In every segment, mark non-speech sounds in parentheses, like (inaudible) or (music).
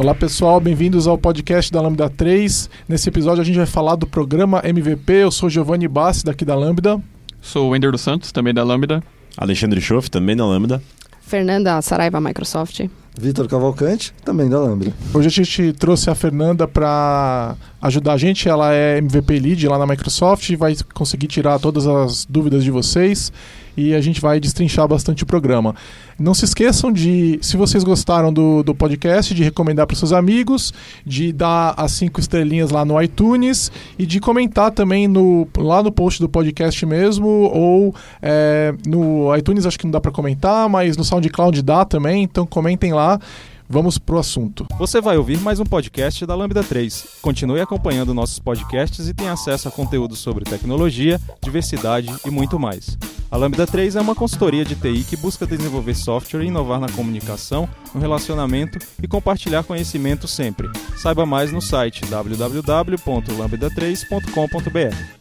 Olá pessoal, bem-vindos ao podcast da Lambda 3. Nesse episódio a gente vai falar do programa MVP. Eu sou Giovanni Bassi, daqui da Lambda. Sou o Wender dos Santos, também da Lambda. Alexandre Schoff, também da Lambda. Fernanda Saraiva, Microsoft. Vitor Cavalcante, também da Lambda. Hoje a gente trouxe a Fernanda para ajudar a gente. Ela é MVP Lead lá na Microsoft e vai conseguir tirar todas as dúvidas de vocês e a gente vai destrinchar bastante o programa. Não se esqueçam de, se vocês gostaram do, do podcast, de recomendar para seus amigos, de dar as cinco estrelinhas lá no iTunes e de comentar também no, lá no post do podcast mesmo ou é, no iTunes acho que não dá para comentar, mas no SoundCloud dá também, então comentem lá. Vamos pro assunto. Você vai ouvir mais um podcast da Lambda 3. Continue acompanhando nossos podcasts e tenha acesso a conteúdo sobre tecnologia, diversidade e muito mais. A Lambda 3 é uma consultoria de TI que busca desenvolver software e inovar na comunicação, no relacionamento e compartilhar conhecimento sempre. Saiba mais no site www.lambda3.com.br.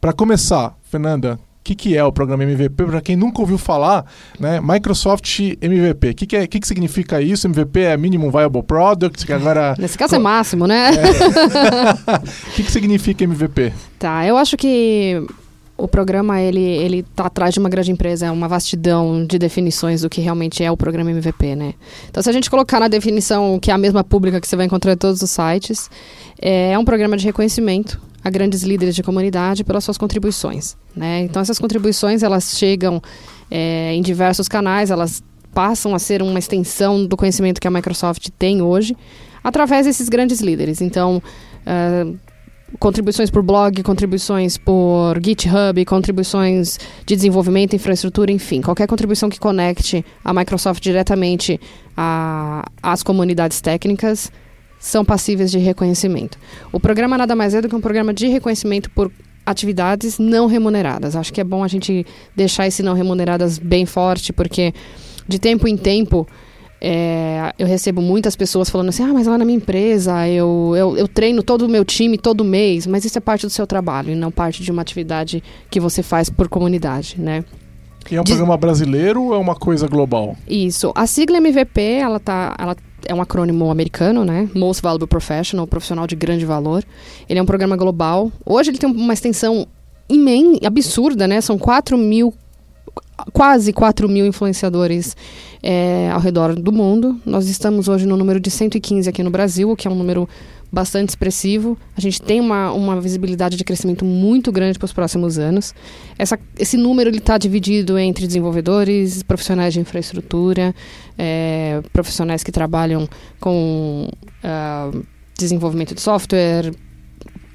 Para começar, Fernanda, que, que é o programa MVP, para quem nunca ouviu falar, né? Microsoft MVP. O que, que, é, que, que significa isso? MVP é Minimum Viable Product, que agora... (laughs) Nesse caso é máximo, né? O é. (laughs) que, que significa MVP? Tá, eu acho que o programa ele ele tá atrás de uma grande empresa, é uma vastidão de definições do que realmente é o programa MVP, né? Então, se a gente colocar na definição que é a mesma pública que você vai encontrar em todos os sites, é um programa de reconhecimento a grandes líderes de comunidade pelas suas contribuições. Né? Então essas contribuições elas chegam é, em diversos canais, elas passam a ser uma extensão do conhecimento que a Microsoft tem hoje através desses grandes líderes. Então uh, contribuições por blog, contribuições por GitHub, contribuições de desenvolvimento, infraestrutura, enfim, qualquer contribuição que conecte a Microsoft diretamente às comunidades técnicas são passíveis de reconhecimento. O programa nada mais é do que um programa de reconhecimento por atividades não remuneradas. Acho que é bom a gente deixar esse não remuneradas bem forte, porque de tempo em tempo é, eu recebo muitas pessoas falando assim: ah, mas lá na minha empresa eu, eu, eu treino todo o meu time todo mês, mas isso é parte do seu trabalho e não parte de uma atividade que você faz por comunidade, né? E é um de... programa brasileiro ou é uma coisa global? Isso. A sigla MVP, ela tá, ela é um acrônimo americano, né? Most Valuable Professional, profissional de grande valor. Ele é um programa global. Hoje ele tem uma extensão imensa, absurda, né? São 4 mil, quase 4 mil influenciadores é, ao redor do mundo. Nós estamos hoje no número de 115 aqui no Brasil, o que é um número bastante expressivo. A gente tem uma, uma visibilidade de crescimento muito grande para os próximos anos. Essa, esse número está dividido entre desenvolvedores, profissionais de infraestrutura, é, profissionais que trabalham com uh, desenvolvimento de software,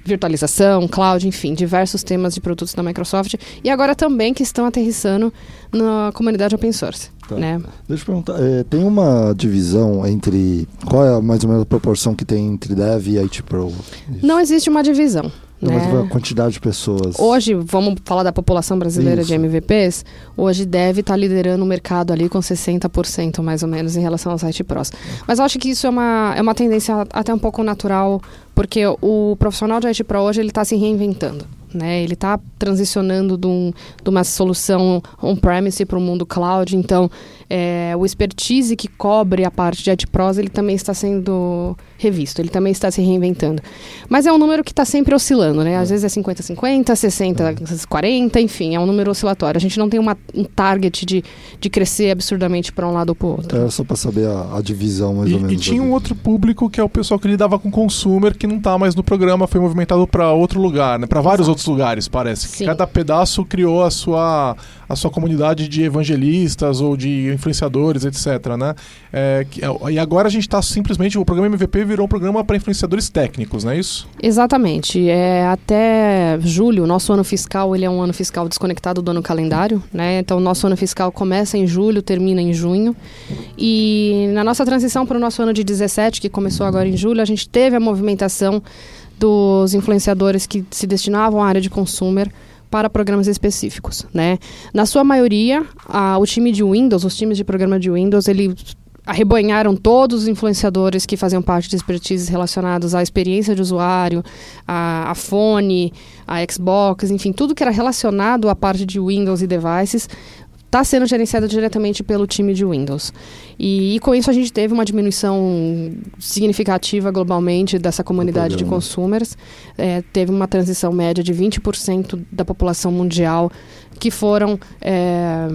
virtualização, cloud, enfim, diversos temas de produtos da Microsoft e agora também que estão aterrissando na comunidade open source. Tá. Né? Deixa eu perguntar, é, tem uma divisão entre qual é mais ou menos a proporção que tem entre Dev e IT Pro? Isso. Não existe uma divisão. Não, né? mas a quantidade de pessoas. Hoje, vamos falar da população brasileira Isso. de MVPs. Hoje deve estar tá liderando o mercado ali com 60% mais ou menos em relação aos IT Pros. Mas eu acho que isso é uma, é uma tendência até um pouco natural, porque o profissional de IT Pro hoje ele está se reinventando. Né? Ele está transicionando de, um, de, uma solução on-premise para o mundo cloud. Então, é, o expertise que cobre a parte de AdPros, ele também está sendo revisto, ele também está se reinventando. Mas é um número que está sempre oscilando, né? Às vezes é 50-50, 60-40, enfim, é um número oscilatório. A gente não tem uma, um target de, de crescer absurdamente para um lado ou para o outro. É só para saber a, a, divisão mais e, ou menos. E tinha um outro público que é o pessoal que lidava com consumer, que não está mais no programa, foi movimentado para outro lugar, né? Para vários outros lugares, parece. Sim. Cada pedaço criou a sua a sua comunidade de evangelistas ou de influenciadores, etc. Né? É, e agora a gente está simplesmente. O programa MVP virou um programa para influenciadores técnicos, não é isso? Exatamente. É, até julho, nosso ano fiscal ele é um ano fiscal desconectado do ano calendário. Né? Então, nosso ano fiscal começa em julho, termina em junho. E na nossa transição para o nosso ano de 17, que começou agora em julho, a gente teve a movimentação dos influenciadores que se destinavam à área de consumer para programas específicos, né? Na sua maioria, a, o time de Windows, os times de programa de Windows, ele arrebanharam todos os influenciadores que faziam parte de expertises relacionados à experiência de usuário, a, a fone, a Xbox, enfim, tudo que era relacionado à parte de Windows e devices está sendo gerenciada diretamente pelo time de Windows. E, e, com isso a gente teve uma diminuição significativa globalmente dessa comunidade de consumers. É, teve uma transição média de 20% da população mundial que foram é,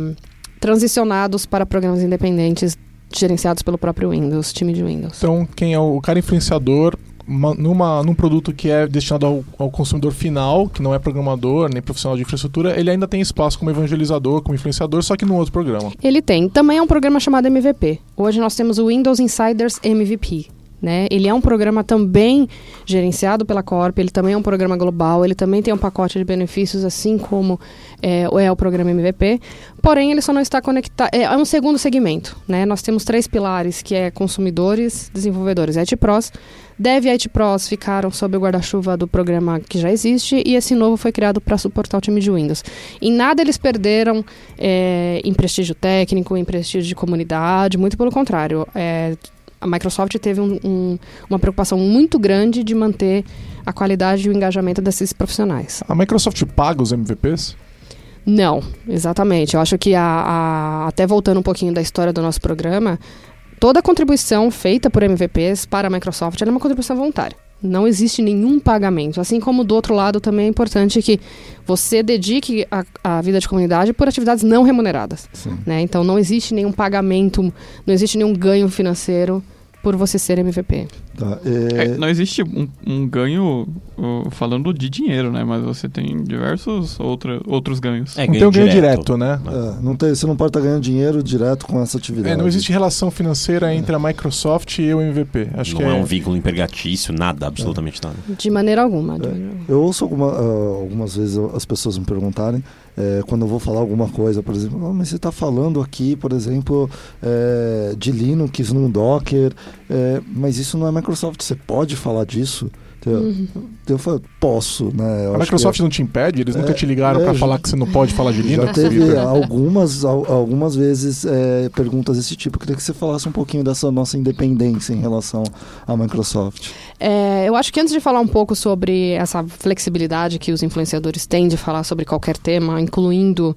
transicionados para programas independentes gerenciados pelo próprio Windows, time de Windows. Então, quem é o cara influenciador uma, numa, num produto que é destinado ao, ao, consumidor final, que não é programador nem profissional de infraestrutura, ele ainda tem espaço como evangelizador, como influenciador, só que no outro programa. Ele tem. Também é um programa chamado MVP. Hoje nós temos o Windows Insiders MVP. Né? Ele é um programa também gerenciado pela Corp, ele também é um programa global, ele também tem um pacote de benefícios, assim como é, é o programa MVP, porém ele só não está conectado, é, é, um segundo segmento. Né? Nós temos três pilares, que é consumidores, desenvolvedores e IT Pros. Dev e IT Pros ficaram sob o guarda-chuva do programa que já existe e esse novo foi criado para suportar o time de Windows. Em nada eles perderam é, em prestígio técnico, em prestígio de comunidade, muito pelo contrário. É, a Microsoft teve um, um, uma preocupação muito grande de manter a qualidade e o engajamento desses profissionais. A Microsoft paga os MVPs? Não, exatamente. Eu acho que a, a, até voltando um pouquinho da história do nosso programa, toda contribuição feita por MVPs para a Microsoft é uma contribuição voluntária. Não existe nenhum pagamento. Assim como do outro lado também é importante que você dedique a, a vida de comunidade por atividades não remuneradas. Né? Então não existe nenhum pagamento, não existe nenhum ganho financeiro por você ser MVP. Tá, é... É, não existe um, um ganho uh, falando de dinheiro, né? Mas você tem diversos outra, outros ganhos. É, não tem um ganho direto, direto né? É, não tem, você não pode estar ganhando dinheiro direto com essa atividade. É, não existe relação financeira entre a Microsoft e o MVP. Acho não que é, é um vínculo empregatício, nada, absolutamente nada. De maneira alguma. De maneira Eu ouço alguma, uh, algumas vezes as pessoas me perguntarem é, quando eu vou falar alguma coisa, por exemplo, oh, mas você está falando aqui, por exemplo, é, de Linux num Docker, é, mas isso não é Microsoft, você pode falar disso? Uhum. Eu falo, posso, né? Eu a Microsoft é... não te impede? Eles é, nunca te ligaram é, para falar que você não pode falar de Linux? Já teve (laughs) algumas, algumas vezes é, perguntas desse tipo. Eu queria que você falasse um pouquinho dessa nossa independência em relação à Microsoft. É, eu acho que antes de falar um pouco sobre essa flexibilidade que os influenciadores têm de falar sobre qualquer tema, incluindo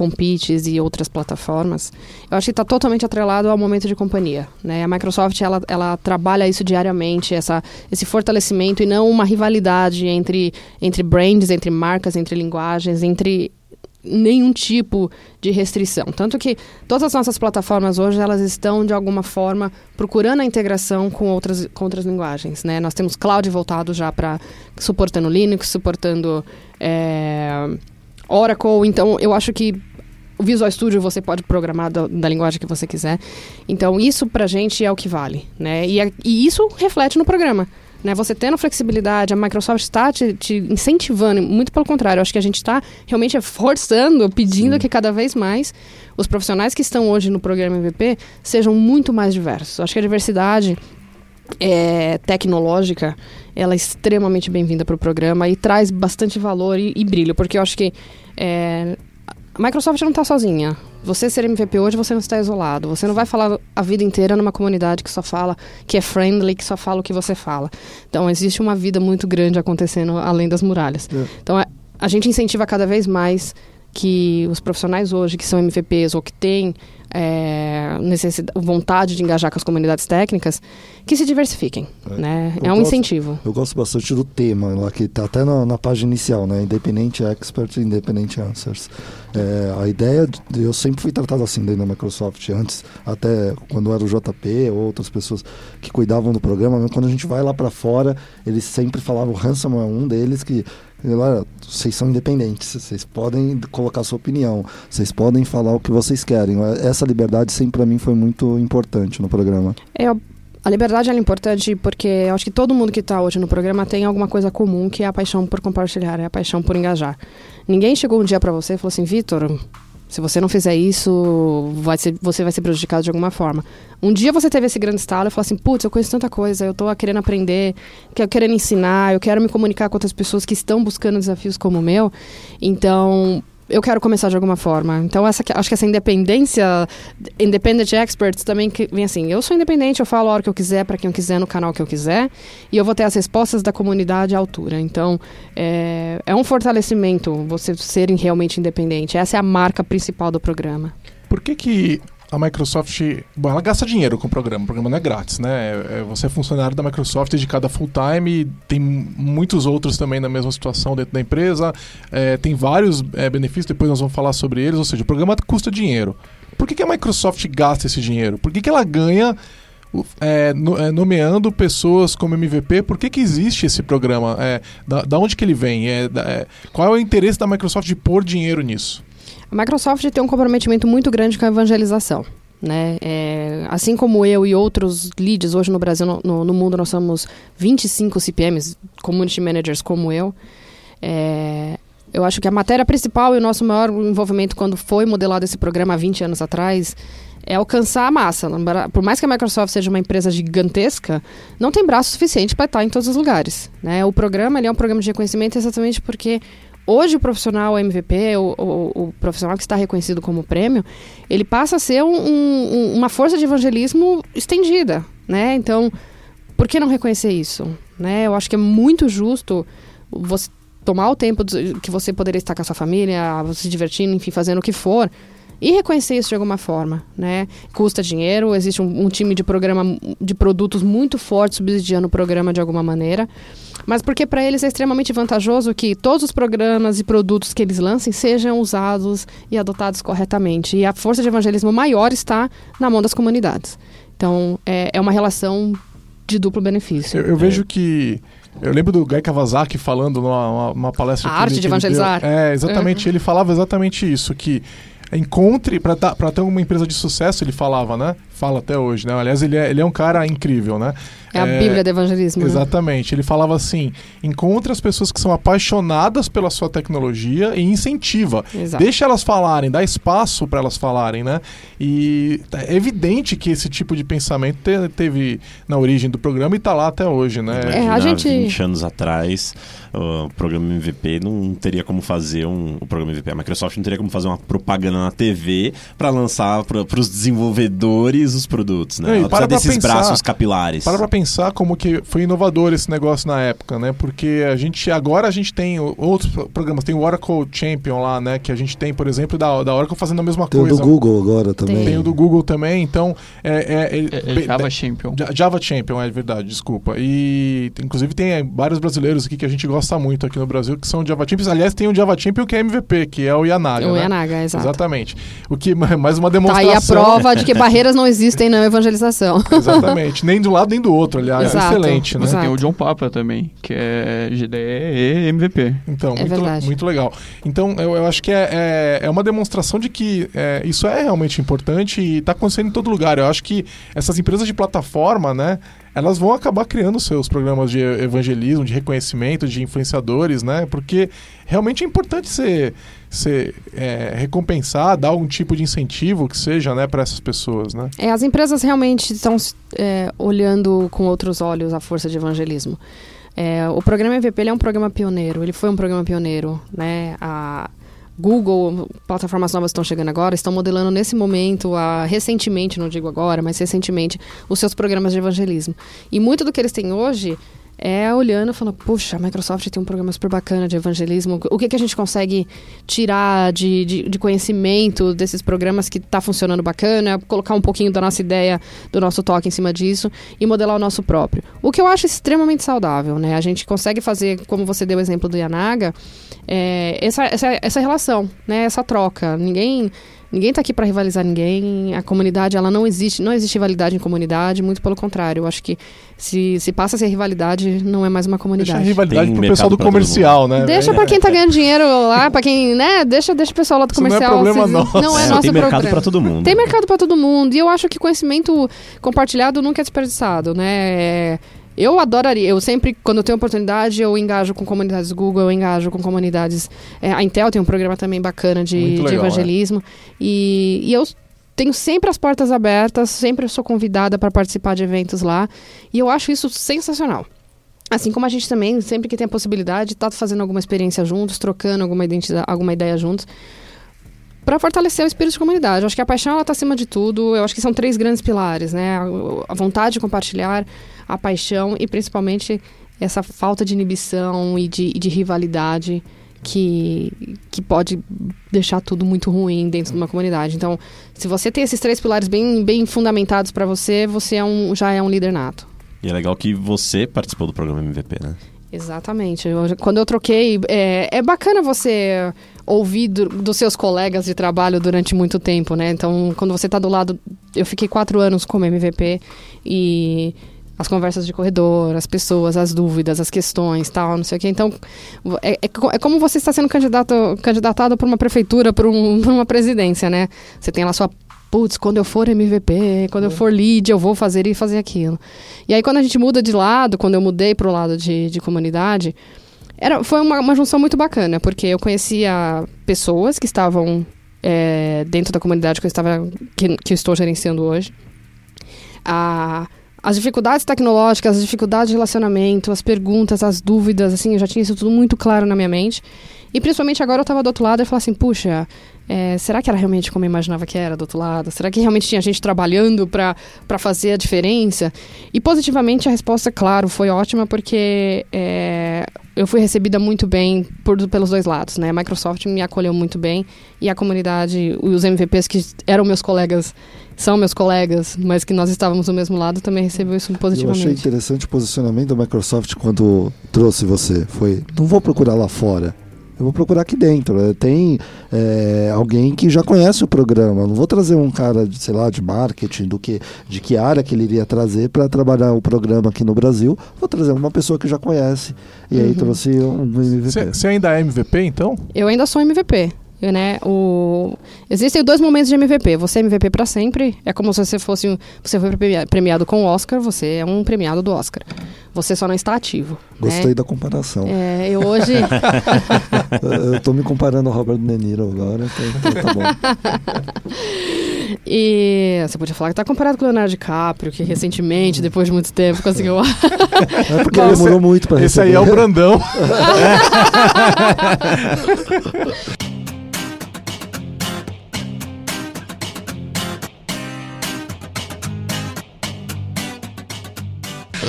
Competes e outras plataformas, eu acho que está totalmente atrelado ao momento de companhia. Né? A Microsoft ela, ela trabalha isso diariamente, essa, esse fortalecimento e não uma rivalidade entre, entre brands, entre marcas, entre linguagens, entre nenhum tipo de restrição. Tanto que todas as nossas plataformas hoje elas estão de alguma forma procurando a integração com outras, com outras linguagens. Né? Nós temos cloud voltado já para suportando Linux, suportando é, Oracle. Então, eu acho que o Visual Studio você pode programar da, da, linguagem que você quiser. Então, isso pra gente é o que vale, né? E, e isso reflete no programa. Né, você tendo flexibilidade, a Microsoft está te, te incentivando, muito pelo contrário, acho que a gente está realmente forçando, pedindo Sim. que cada vez mais os profissionais que estão hoje no programa MVP sejam muito mais diversos. Acho que a diversidade é, tecnológica ela é extremamente bem-vinda para o programa e traz bastante valor e, e, brilho, porque eu acho que é, a Microsoft não está sozinha. Você ser MVP hoje, você não está isolado. Você não vai falar a vida inteira numa comunidade que só fala, que é friendly, que só fala o que você fala. Então, existe uma vida muito grande acontecendo além das muralhas. É. Então, a, a gente incentiva cada vez mais que os profissionais hoje que são MVPs ou que têm é, necessidade, vontade de engajar com as comunidades técnicas, que se diversifiquem. É, né? é um gosto, incentivo. Eu gosto bastante do tema, lá que está até na, na, página inicial, né? Independente Expert e Independent Answers. É, a ideia, de, eu sempre fui tratado assim dentro da Microsoft, antes, até quando era o JP ou outras pessoas que cuidavam do programa, quando a gente vai lá para fora, eles sempre falavam, o Ransom é um deles que vocês são independentes, vocês podem colocar sua opinião, vocês podem falar o que vocês querem. Essa liberdade sempre para mim foi muito importante no programa. É, a liberdade é importante porque eu acho que todo mundo que está hoje no programa tem alguma coisa comum que é a paixão por compartilhar, é a paixão por engajar. Ninguém chegou um dia para você e falou assim, Vitor, se você não fizer isso, vai ser, você vai ser prejudicado de alguma forma. Um dia você teve esse grande estalo e falou assim: putz, eu conheço tanta coisa, eu estou querendo aprender, eu querendo ensinar, eu quero me comunicar com outras pessoas que estão buscando desafios como o meu. Então, eu quero começar de alguma forma. Então, essa, acho que essa independência, independent experts também que vem assim, eu sou independente, eu falo a hora que eu quiser, para quem eu quiser, no canal que eu quiser, e eu vou ter as respostas da comunidade à altura. Então, é, é um fortalecimento você ser realmente independente. Essa é a marca principal do programa. Por que que a Microsoft, bom, ela gasta dinheiro com o programa, o programa não é grátis, né? É, é, você é funcionário da Microsoft dedicado a full time, tem muitos outros também na mesma situação dentro da empresa, é, tem vários é, benefícios, depois nós vamos falar sobre eles, ou seja, o programa custa dinheiro. Por que, que a Microsoft gasta esse dinheiro? Por que, que ela ganha é, no, é, nomeando pessoas como MVP, por que, que existe esse programa? É, da, da onde que ele vem? É, da, qual é o interesse da Microsoft de pôr dinheiro nisso? A Microsoft tem um comprometimento muito grande com a evangelização. Né? É, assim como eu e outros leads, hoje no Brasil, no, no, mundo, nós somos 25 CPMs, community managers como eu. É, eu acho que a matéria principal e o nosso maior envolvimento quando foi modelado esse programa há 20 anos atrás é alcançar a massa. Por mais que a Microsoft seja uma empresa gigantesca, não tem braço suficiente para estar em todos os lugares. Né? O programa é um programa de reconhecimento exatamente porque Hoje o profissional MVP, o, o, o, profissional que está reconhecido como prêmio, ele passa a ser um, um, uma força de evangelismo estendida, né? Então, por que não reconhecer isso? Né? Eu acho que é muito justo você tomar o tempo que você poderia estar com a sua família, se divertindo, enfim, fazendo o que for, e reconhecer isso de alguma forma, né? Custa dinheiro, existe um, um time de programa de produtos muito forte subsidiando o programa de alguma maneira mas porque para eles é extremamente vantajoso que todos os programas e produtos que eles lancem sejam usados e adotados corretamente. E a força de evangelismo maior está na mão das comunidades. Então, é, é uma relação de duplo benefício. Eu, eu vejo que. Eu lembro do Guy Kawasaki falando numa, numa palestra. A arte ele, de evangelizar. É, exatamente. Uhum. Ele falava exatamente isso, que encontre, para ter uma empresa de sucesso, ele falava, né? Fala até hoje, né? Aliás, ele é, ele é um cara incrível, né? É a é, Bíblia do evangelismo. Né? Exatamente. Né? Ele falava assim: encontre as pessoas que são apaixonadas pela sua tecnologia e incentiva. Exato. Deixa elas falarem, dá espaço para elas falarem, né? E é evidente que esse tipo de pensamento te, teve na origem do programa e está lá até hoje, né? É, a gente... 20 anos atrás, o programa MVP não teria como fazer um. O programa MVP, a Microsoft não teria como fazer uma propaganda na TV para lançar para os desenvolvedores os produtos, né? Ela precisa desses pensar, braços capilares. Para pra pensar como que foi inovador esse negócio na época, né? Porque a gente agora a gente tem outros programas, tem o Oracle Champion lá, né? Que a gente tem, por exemplo, da, da Oracle fazendo a mesma tem coisa. Tem o do Google agora também. Tem o do Google também, então é, é, é, é Java Champion. Java Champion, é verdade, desculpa. E inclusive tem vários brasileiros aqui que a gente gosta muito aqui no Brasil que são Java Champions. Aliás, tem o Java Champion que é MVP, que é o Yanaga. O né? Yanaga, exato. Exatamente. O que (laughs) mais uma demonstração. Tá aí a prova de que (laughs) barreiras não existem na evangelização. (laughs) Exatamente. Nem de um lado nem do outro, aliás. Exato. Excelente, né? Exato. Tem o John Papa também, que é GDE e MVP. Então, é muito, muito legal. Então, eu, eu acho que é, é, é, uma demonstração de que é, isso é realmente importante e está acontecendo em todo lugar. Eu acho que essas empresas de plataforma, né? Elas vão acabar criando seus programas de evangelismo, de reconhecimento, de influenciadores, né? Porque realmente é importante ser, ser é, recompensar, dar algum tipo de incentivo que seja, né, para essas pessoas, né? É, as empresas realmente estão é, olhando com outros olhos a força de evangelismo. É, o programa MVP é um programa pioneiro, ele foi um programa pioneiro, né? A, Google, plataformas novas estão chegando agora, estão modelando nesse momento, a, recentemente, não digo agora, mas recentemente, os seus programas de evangelismo. E muito do que eles têm hoje é olhando e falando, puxa, a Microsoft tem um programa super bacana de evangelismo. O que, que a gente consegue tirar de, de, de conhecimento desses programas que está funcionando bacana, colocar um pouquinho da nossa ideia, do nosso toque em cima disso e modelar o nosso próprio. O que eu acho extremamente saudável, né? A gente consegue fazer, como você deu o exemplo do Yanaga, é, essa, essa, essa relação, né? Essa troca. Ninguém Ninguém está aqui para rivalizar ninguém. A comunidade, ela não existe, não existe rivalidade em comunidade, muito pelo contrário. Eu acho que se, se passa a ser rivalidade, não é mais uma comunidade. Deixa a rivalidade pro pessoal do comercial, né? Deixa para quem está ganhando dinheiro lá, para quem, né? Deixa, deixa o pessoal lá do comercial. Isso não é problema nosso. Não é, é nosso Tem mercado para todo mundo. Tem mercado para todo mundo. E eu acho que conhecimento compartilhado nunca é desperdiçado, né? É, eu adoraria, eu sempre, quando eu tenho oportunidade, eu engajo com comunidades Google, eu engajo com comunidades. É, a Intel tem um programa também bacana de, legal, de evangelismo. É. E, e eu tenho sempre as portas abertas, sempre sou convidada para participar de eventos lá. E eu acho isso sensacional. Assim como a gente também, sempre que tem a possibilidade, tá fazendo alguma experiência juntos, trocando alguma, alguma ideia juntos, para fortalecer o espírito de comunidade. Eu acho que a paixão ela tá acima de tudo. Eu acho que são três grandes pilares, né? A, a vontade de compartilhar, a paixão e principalmente essa falta de inibição e de, de rivalidade que, que pode deixar tudo muito ruim dentro de uma comunidade. Então, se você tem esses três pilares bem, bem fundamentados para você, você é um, já é um líder nato. E é legal que você participou do programa MVP, né? Exatamente. Eu, quando eu troquei, é, é bacana você ouvir do, dos seus colegas de trabalho durante muito tempo, né? Então, quando você está do lado, eu fiquei quatro anos como MVP e as conversas de corredor, as pessoas, as dúvidas, as questões, tal, não sei o quê. Então, é, é, é como você está sendo candidato, candidatado para uma prefeitura, para um, (laughs) uma presidência, né? Você tem lá sua putz, quando eu for MVP, quando eu for lead, eu vou fazer e fazer aquilo. E aí, quando a gente muda de lado, quando eu mudei para o lado de, de comunidade, era, foi uma, uma junção muito bacana, porque eu conhecia pessoas que estavam é, dentro da comunidade que eu, estava, que, que eu estou gerenciando hoje. A as dificuldades tecnológicas, as dificuldades de relacionamento, as perguntas, as dúvidas, assim, eu já tinha isso tudo muito claro na minha mente. E principalmente agora eu estava do outro lado e falava assim, puxa, é, será que era realmente como eu imaginava que era do outro lado? Será que realmente tinha gente trabalhando para fazer a diferença? E positivamente a resposta, claro, foi ótima porque é, eu fui recebida muito bem por, pelos dois lados, né? A Microsoft me acolheu muito bem e a comunidade, os MVPs que eram meus colegas são meus colegas, mas que nós estávamos do mesmo lado, também recebeu isso positivamente. Eu achei interessante o posicionamento da Microsoft quando trouxe você. Foi, não vou procurar lá fora, eu vou procurar aqui dentro. Tem é, alguém que já conhece o programa. Não vou trazer um cara, de, sei lá, de marketing, do que, de que área que ele iria trazer para trabalhar o programa aqui no Brasil. Vou trazer uma pessoa que já conhece. E uhum. aí trouxe um MVP. Você ainda é MVP, então? Eu ainda sou MVP né? O... Existem dois momentos de MVP. Você é MVP para sempre. É como se você fosse. Você foi premiado com o Oscar, você é um premiado do Oscar. Você só não está ativo. Gostei né? da comparação. É, eu hoje. (laughs) eu estou me comparando ao Robert De Niro agora, então, então tá bom. (laughs) E você podia falar que tá comparado com o Leonardo DiCaprio, que recentemente, depois de muito tempo, conseguiu. é (laughs) porque Bom, demorou muito para Esse aí é o Brandão.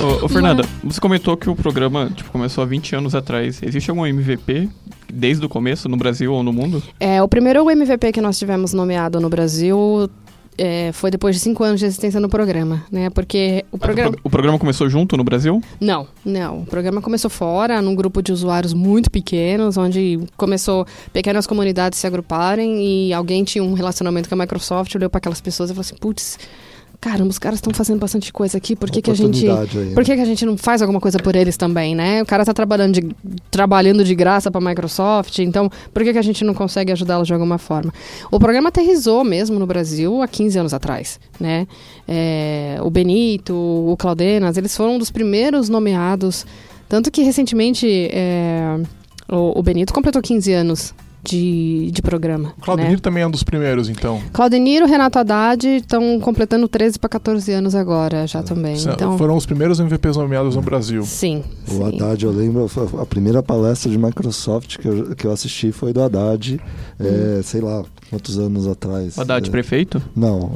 Ô, ô Fernanda, você comentou que o programa tipo, começou há 20 anos atrás. Existe algum MVP desde o começo no Brasil ou no mundo? É, o primeiro MVP que nós tivemos nomeado no Brasil é, foi depois de cinco anos de existência no programa, né? Porque o programa... O, pro... o, programa começou junto no Brasil? Não, não. O programa começou fora, num grupo de usuários muito pequenos, onde começou pequenas comunidades se agruparem e alguém tinha um relacionamento com a Microsoft, olhou para aquelas pessoas e falou assim, putz caramba, os caras estão fazendo bastante coisa aqui, por que, que a gente. Aí, por que, que a gente não faz alguma coisa por eles também, né? O cara tá trabalhando de, trabalhando de graça para a Microsoft, então por que, que a gente não consegue ajudá-los de alguma forma? O programa aterrizou mesmo no Brasil há 15 anos atrás, né? É, o Benito, o Claudenas, eles foram um dos primeiros nomeados. Tanto que recentemente é, o, o Benito completou 15 anos de, de programa. Claudeniro né? também é um dos primeiros, então. Claudeniro e Renato Haddad estão completando 13 para 14 anos agora já também. então... Foram os primeiros MVPs nomeados no Brasil. Sim. O sim. Haddad, eu lembro, a primeira palestra de Microsoft que eu, que eu assisti foi do Haddad, hum. é, sei lá, quantos anos atrás. Haddad é, prefeito? Não.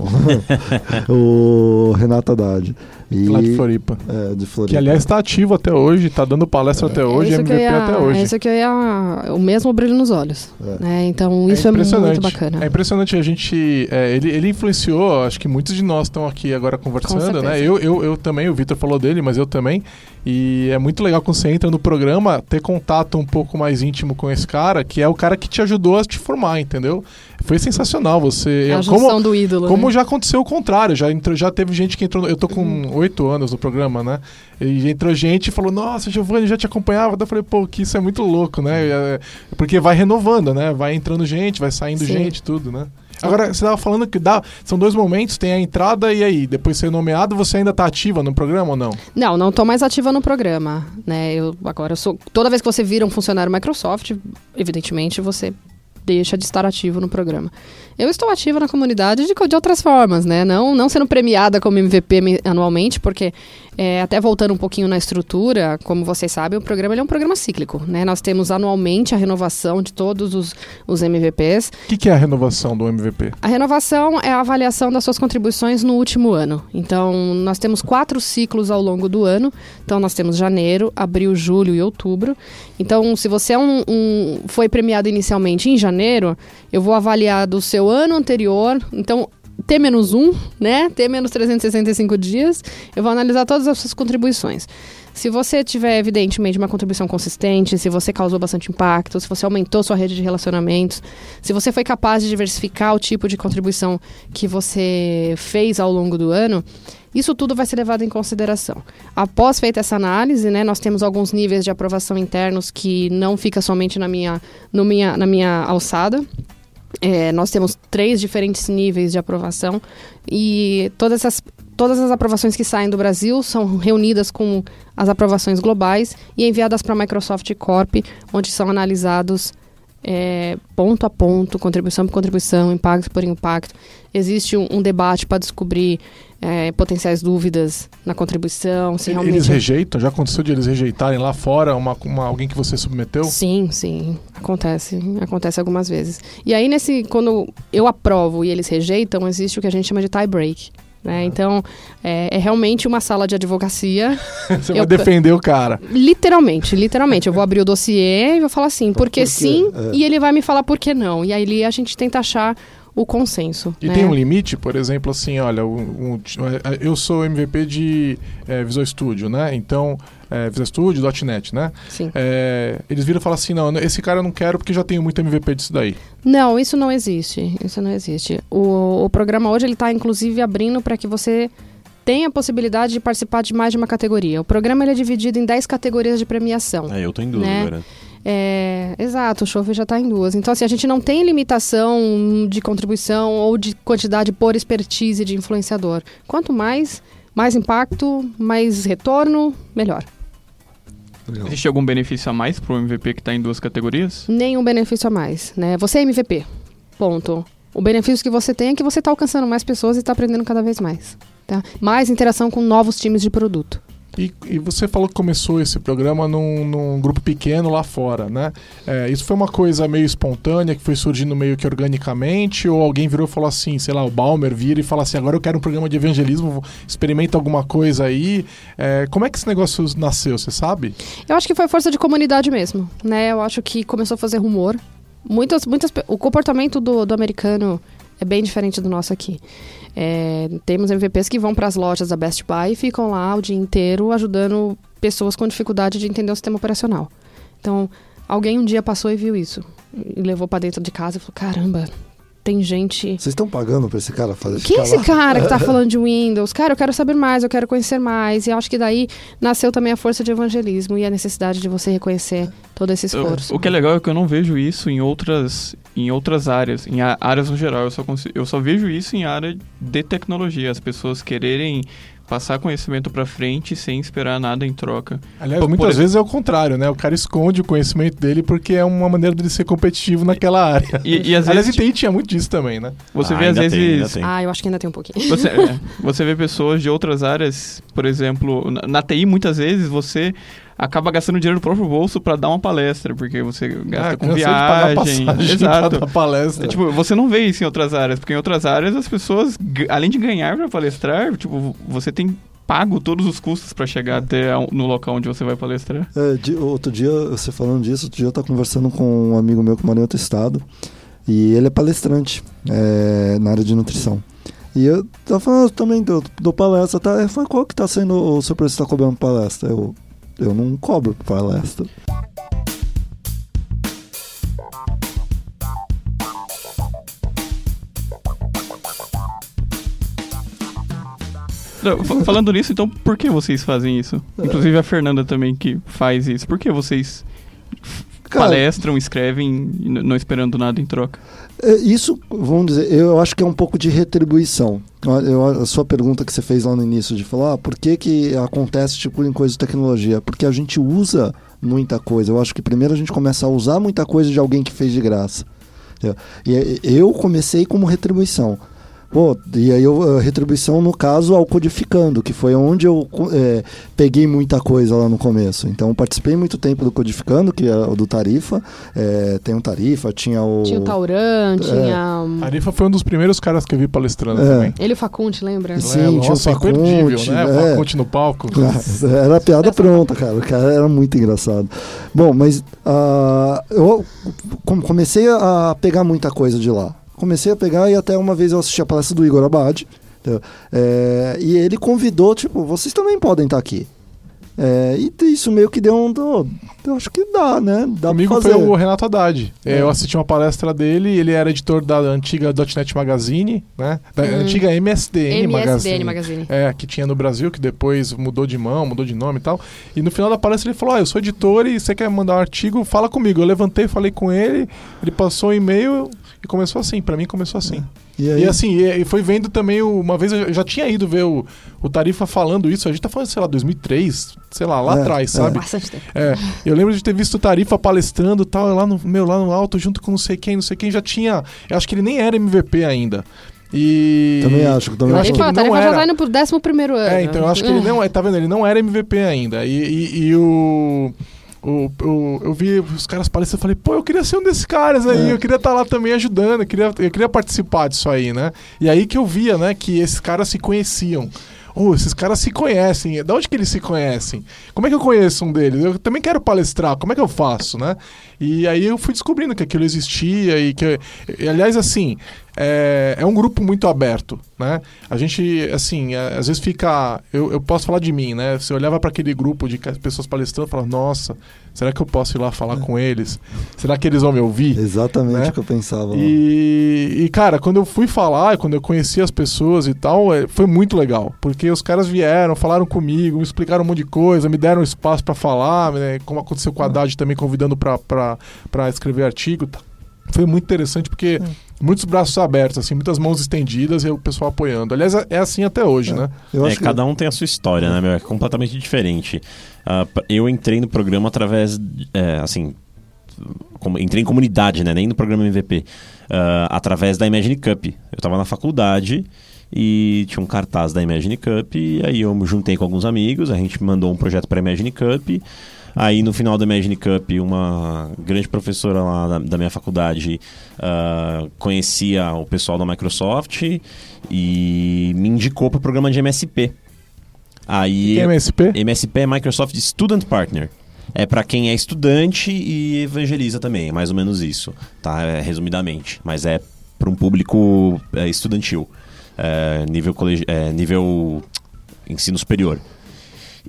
(laughs) o Renato Haddad. E, lá de Floripa. É, de Floripa. Que aliás está ativo até hoje, está dando palestra é. até hoje, é MVP ia, até hoje. É isso que eu ia. O mesmo brilho nos olhos. É. Né? Então isso é, muito bacana. É impressionante. A gente. É, ele, ele influenciou, acho que muitos de nós estão aqui agora conversando, né? Eu, eu, eu também, o Vitor falou dele, mas eu também. E é muito legal quando você entra no programa ter contato um pouco mais íntimo com esse cara, que é o cara que te ajudou a te formar, entendeu? Foi sensacional você. É a junção como, do ídolo. Como né? já aconteceu o contrário, já, entrou, já teve gente que entrou. Eu tô com uhum. oito anos no programa, né? E entrou gente e falou: Nossa, Giovanni, já te acompanhava. Daí eu falei: Pô, que isso é muito louco, né? É, porque vai renovando, né? Vai entrando gente, vai saindo Sim. gente, tudo, né? Agora, você estava falando que dá, são dois momentos, tem a entrada e aí, depois de ser nomeado, você ainda está ativa no programa ou não? Não, não estou mais ativa no programa, né? Eu agora eu sou, toda vez que você vira um funcionário Microsoft, evidentemente você deixa de estar ativo no programa. Eu estou ativa na comunidade de, de outras formas, né? Não, não sendo premiada como MVP anualmente, porque É, até voltando um pouquinho na estrutura, como vocês sabem, o programa é um programa cíclico. Né? Nós temos anualmente a renovação de todos os, os MVPs. O que, que é a renovação do MVP? A renovação é a avaliação das suas contribuições no último ano. Então, nós temos quatro ciclos ao longo do ano. Então, nós temos janeiro, abril, julho e outubro. Então, se você é um, um, foi premiado inicialmente em janeiro, eu vou avaliar do seu ano anterior. Então, T menos 1, né? T menos 365 dias, eu vou analisar todas as suas contribuições. Se você tiver, evidentemente, uma contribuição consistente, se você causou bastante impacto, se você aumentou sua rede de relacionamentos, se você foi capaz de diversificar o tipo de contribuição que você fez ao longo do ano, isso tudo vai ser levado em consideração. Após feita essa análise, né, nós temos alguns níveis de aprovação internos que não fica somente na minha, no minha, na minha alçada. É, nós temos três diferentes níveis de aprovação e todas essas todas as aprovações que saem do Brasil são reunidas com as aprovações globais e enviadas para a Microsoft Corp, onde são analisados é, ponto a ponto, contribuição por contribuição, impacto por impacto. Existe um, um debate para descobrir é, potenciais dúvidas na contribuição, se realmente... Eles rejeitam? Já aconteceu de eles rejeitarem lá fora uma, uma, alguém que você submeteu? Sim, sim. Acontece. Acontece algumas vezes. E aí, nesse, quando eu aprovo e eles rejeitam, existe o que a gente chama de tie break. Né? Então, é, é, realmente uma sala de advocacia. (laughs) Você eu, vai defender o cara. Literalmente, literalmente. Eu vou abrir o dossiê e vou falar assim, porque por sim, é. e ele vai me falar por que não. E aí a gente tenta achar o consenso. E né? tem um limite, por exemplo, assim, olha, um, um, eu sou MVP de é, Visual Studio, né? Então, é, Visual Studio, .NET, né? Sim. É, eles viram e falam assim, não, esse cara eu não quero porque já tenho muito MVP disso daí. Não, isso não existe. Isso não existe. O, o programa hoje ele está inclusive abrindo para que você tenha a possibilidade de participar de mais de uma categoria. O programa ele é dividido em 10 categorias de premiação. É, eu tô em dúvida né? agora. É, exato, o chove já está em duas. Então, assim, a gente não tem limitação de contribuição ou de quantidade por expertise de influenciador. Quanto mais, mais impacto, mais retorno, melhor. Legal. Existe algum benefício a mais para o MVP que está em duas categorias? Nenhum benefício a mais, né? Você é MVP, ponto. O benefício que você tem é que você está alcançando mais pessoas e está aprendendo cada vez mais. Tá? Mais interação com novos times de produto. E, e, você falou que começou esse programa num, num grupo pequeno lá fora, né? É, isso foi uma coisa meio espontânea, que foi surgindo meio que organicamente, ou alguém virou e falou assim, sei lá, o Balmer vira e fala assim, agora eu quero um programa de evangelismo, experimenta alguma coisa aí. É, como é que esse negócio nasceu, você sabe? Eu acho que foi força de comunidade mesmo, né? Eu acho que começou a fazer rumor. Muitas, muitas, o comportamento do, do americano é bem diferente do nosso aqui. É, temos MVPs que vão para as lojas da Best Buy e ficam lá o dia inteiro ajudando pessoas com dificuldade de entender o sistema operacional. Então, alguém um dia passou e viu isso e levou para dentro de casa e falou: caramba, tem gente. Vocês estão pagando para esse cara fazer Quem é esse cara que está (laughs) falando de Windows? Cara, eu quero saber mais, eu quero conhecer mais. E acho que daí nasceu também a força de evangelismo e a necessidade de você reconhecer todo esse esforço. O, o que é legal é que eu não vejo isso em outras em outras áreas, em áreas no geral. Eu só, consigo, eu só vejo isso em área de tecnologia, as pessoas quererem passar conhecimento para frente sem esperar nada em troca. Aliás, por, muitas por... vezes é o contrário, né? O cara esconde o conhecimento dele porque é uma maneira dele ser competitivo naquela área. E, e às Aliás, vezes tinha muito disso também, né? Você ah, vê às vezes. Tem, ah, eu acho que ainda tem um pouquinho. Você, (laughs) é, você vê pessoas de outras áreas, por exemplo, na, na TI muitas vezes você acaba gastando dinheiro do próprio bolso para dar uma palestra, porque você gasta ah, com viagem. (laughs) Exato. Dar palestra. É, tipo, você não vê isso em outras áreas, porque em outras áreas as pessoas, além de ganhar para palestrar, tipo, você tem pago todos os custos para chegar até no local onde você vai palestrar. É, de, outro dia, você falando disso, outro dia eu estava conversando com um amigo meu que mora em outro estado, e ele é palestrante é, na área de nutrição. E eu tava falando também do, do palestra, tá? Ele falou, qual que tá sendo o seu preço que tá cobrando palestra? Eu, eu não cobro palestra. Falando nisso, então, por que vocês fazem isso? Inclusive a Fernanda também que faz isso. Por que vocês Cara, palestram, escrevem, não esperando nada em troca? É, isso, vamos dizer, eu acho que é um pouco de retribuição. Eu, a sua pergunta que você fez lá no início de falar, ah, por que, que acontece tipo em coisa de tecnologia? Porque a gente usa muita coisa. Eu acho que primeiro a gente começa a usar muita coisa de alguém que fez de graça. E eu comecei como retribuição. Pô, e aí eu, a retribuição, no caso, ao Codificando, que foi onde eu é, peguei muita coisa lá no começo. Então, participei muito tempo do Codificando, que é o do Tarifa. É, tem um Tarifa, tinha o. Tinha o Tauran, tinha. um- Tarifa foi um dos primeiros caras que eu vi palestrando É. também. Ele e o Facunte, lembra? Sim, É, tinha o Facunte, né? O é. Facunte no palco. (laughs) Era a piada pronta, cara. O cara era muito engraçado. Bom, mas ah, eu com- comecei a pegar muita coisa de lá. Comecei a pegar e até uma vez eu assisti a palestra do Igor Abad. É, e ele convidou, tipo, vocês também podem estar aqui. É, e isso meio que deu um. do- Eu acho que dá, né? Dá Comigo pra foi fazer. o Renato Haddad. É. Eu assisti uma palestra dele, ele era editor da antiga .NET Magazine, né? Da Hum. antiga MSDN, MSDN Magazine. Magazine. É, que tinha no Brasil, que depois mudou de mão, mudou de nome e tal. E no final da palestra ele falou: Ah, eu sou editor e você quer mandar um artigo, fala comigo. Eu levantei, falei com ele, ele passou o e-mail e começou assim. Pra mim começou assim. E aí, E assim, e, e foi vendo também, o- uma vez eu já tinha ido ver o, o Tarifa falando isso, a gente tá falando, sei lá, 2003, sei lá, lá É, atrás, é. sabe? Bastante tempo. É, eu lembro de ter visto o Tarifa palestrando e tal, lá no, meu, lá no alto, junto com não sei quem, não sei quem, já tinha. Eu acho que ele nem era MVP ainda. E. Também acho, também eu acho. acho que ele não Tarifa já era. tá indo pro 11 primeiro ano. É, então eu acho que ele não é, tá vendo? Ele não era MVP ainda. E, e, e o. O, o- eu vi os caras palestrando e falei, pô, eu queria ser um desses caras aí, É. eu queria estar lá também ajudando, eu queria, eu queria participar disso aí, né? E aí que eu via, né, que esses caras se conheciam. Oh, esses caras se conhecem. Da onde que eles se conhecem? Como é que eu conheço um deles? Eu também quero palestrar. Como é que eu faço, né? E aí eu fui descobrindo que aquilo existia e que... e, aliás, assim, é, é um grupo muito aberto, né? A gente, assim, é, às vezes fica... Eu, eu posso falar de mim, né? Você olhava para aquele grupo de pessoas palestrando e falava, nossa, será que eu posso ir lá falar com eles? Será que eles vão me ouvir? Exatamente né? o que eu pensava. E, e, cara, quando eu fui falar, quando eu conheci as pessoas e tal, é, foi muito legal. Porque os caras vieram, falaram comigo, me explicaram um monte de coisa, me deram espaço pra falar, né, como aconteceu com a Haddad também, convidando pra, pra escrever artigo. tá. Foi muito interessante porque muitos braços abertos, assim, muitas mãos estendidas e o pessoal apoiando. Aliás, é é assim até hoje, né? Eu É, que- cada um tem a sua história, né, meu? É completamente diferente. P- eu entrei no programa através, de- é, assim, como- entrei em comunidade, né? Nem no programa MVP. ah, através da Imagine Cup. Eu tava na faculdade e tinha um cartaz da Imagine Cup e aí eu me juntei com alguns amigos, a gente mandou um projeto para Imagine Cup. Aí no final da Imagine Cup, uma grande professora lá da, da minha faculdade ah, conhecia o pessoal da Microsoft e me indicou para o programa de MSP. Aí Quem é MSP? MSP é Microsoft Student Partner. É para quem é estudante e evangeliza também, é mais ou menos isso, tá? É, resumidamente. Mas é para um público é, estudantil, é, nível, colegi é, nível ensino superior.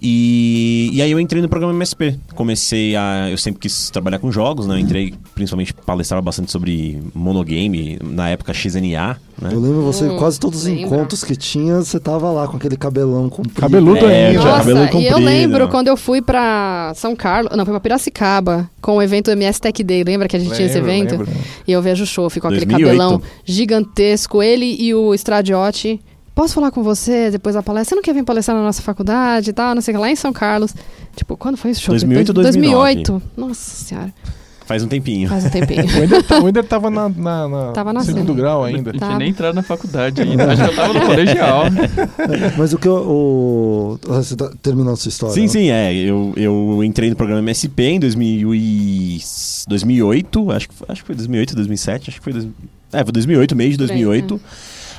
E, e aí eu entrei no programa MSP. Comecei a. Eu sempre quis trabalhar com jogos, né? Eu entrei principalmente palestrava bastante sobre monogame, na época XNA, né? Eu lembro você, Hum, quase todos os lembro. encontros que tinha, você tava lá com aquele cabelão comprido. Cabeludo É, ainda. Nossa, cabelo e eu comprido. lembro quando eu fui pra São Carlos, não, foi pra Piracicaba, com o evento MS Tech Day, lembra que a gente tinha esse Lembro, evento? lembro. E eu vejo o show, ficou aquele 2008. cabelão gigantesco, ele e o Stradiotti. Posso falar com você depois da palestra? Você não quer vir palestrar na nossa faculdade e tal? Não sei o que, lá em São Carlos. Tipo, quando foi esse show? 2008 ou Depois- 2009? 2008. Nossa senhora, Faz um tempinho. faz um tempinho. (laughs) O Ender, tá- o Ender tava na, na, na Tava na segundo cena. grau ainda. Não tinha nem entrado na faculdade ainda. Acho que eu tava no (laughs) colegial. Mas o que eu. O... Você tá terminando a sua história? Sim, né? sim, é. Eu, eu entrei no programa MSP em 2000 e... 2008, acho que, foi- acho que foi 2008, 2007, acho que foi... dois- É, foi 2008, mês de Por aí, 2008.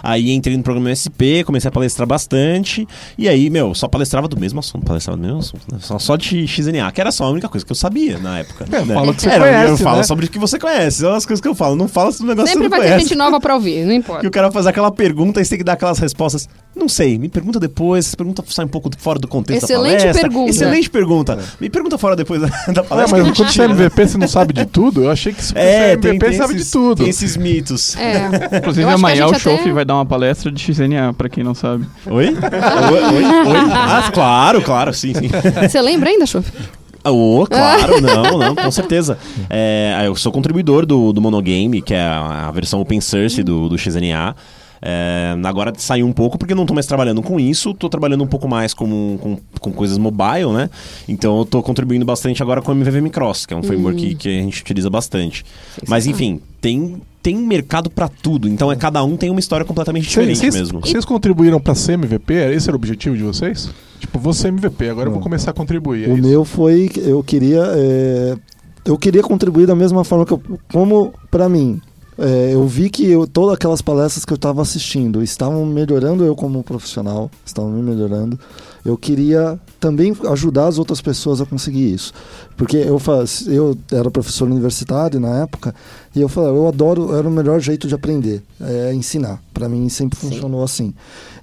Aí entrei no programa MSP, comecei a palestrar bastante. E aí, meu, só palestrava do mesmo assunto, palestrava do mesmo assunto. né? Só, só de XNA, que era só a única coisa que eu sabia na época. É, né? fala o que você Era, conhece, Eu falo né? sobre o que você conhece, são as coisas que eu falo. Não fala sobre o negócio Sempre que vai você ter não conhece. gente nova pra ouvir, não (laughs) Que importa. o cara faz aquela pergunta e você tem que dar aquelas respostas. Não sei, me pergunta depois. Essa pergunta sai um pouco fora do contexto Excelente da palestra. pergunta. Excelente pergunta. Me pergunta fora depois da, da É, palestra. mas quando você é MVP, você não sabe de tudo? Eu achei que se você (laughs) é, É, MVP, tem, tem sabe esses, de tudo. Tem esses mitos. É. Inclusive, amanhã o Chof até- vai dar uma palestra de XNA, pra quem não sabe. Oi? oi? Oi? Oi? Ah, claro, claro, sim, sim. Você lembra ainda, Chuf? Oh, claro, não, não, com certeza. É, eu sou contribuidor do, do Monogame, que é a, a versão open source do, do XNA. É, agora saiu um pouco porque eu não tô mais trabalhando com isso, tô trabalhando um pouco mais com, com, com coisas mobile, né? Então eu tô contribuindo bastante agora com o MVVM Cross, que é um framework que, que a gente utiliza bastante. Mas enfim, tem, tem mercado pra tudo. Então é cada um tem uma história completamente diferente Vocês- mesmo. Vocês contribuíram pra ser MVP? Esse era o objetivo de vocês? Tipo, vou ser MVP, agora eu vou Não. começar a contribuir. é O isso? meu foi que eu queria é, eu queria contribuir da mesma forma que eu, como para mim é, eu vi que eu, todas aquelas palestras que eu estava assistindo estavam melhorando eu como profissional, estavam me melhorando. Eu queria também ajudar as outras pessoas a conseguir isso. Porque eu, faz, eu era professor universitário na época e eu falava, eu adoro, era o melhor jeito de aprender, é ensinar. Para mim sempre funcionou assim.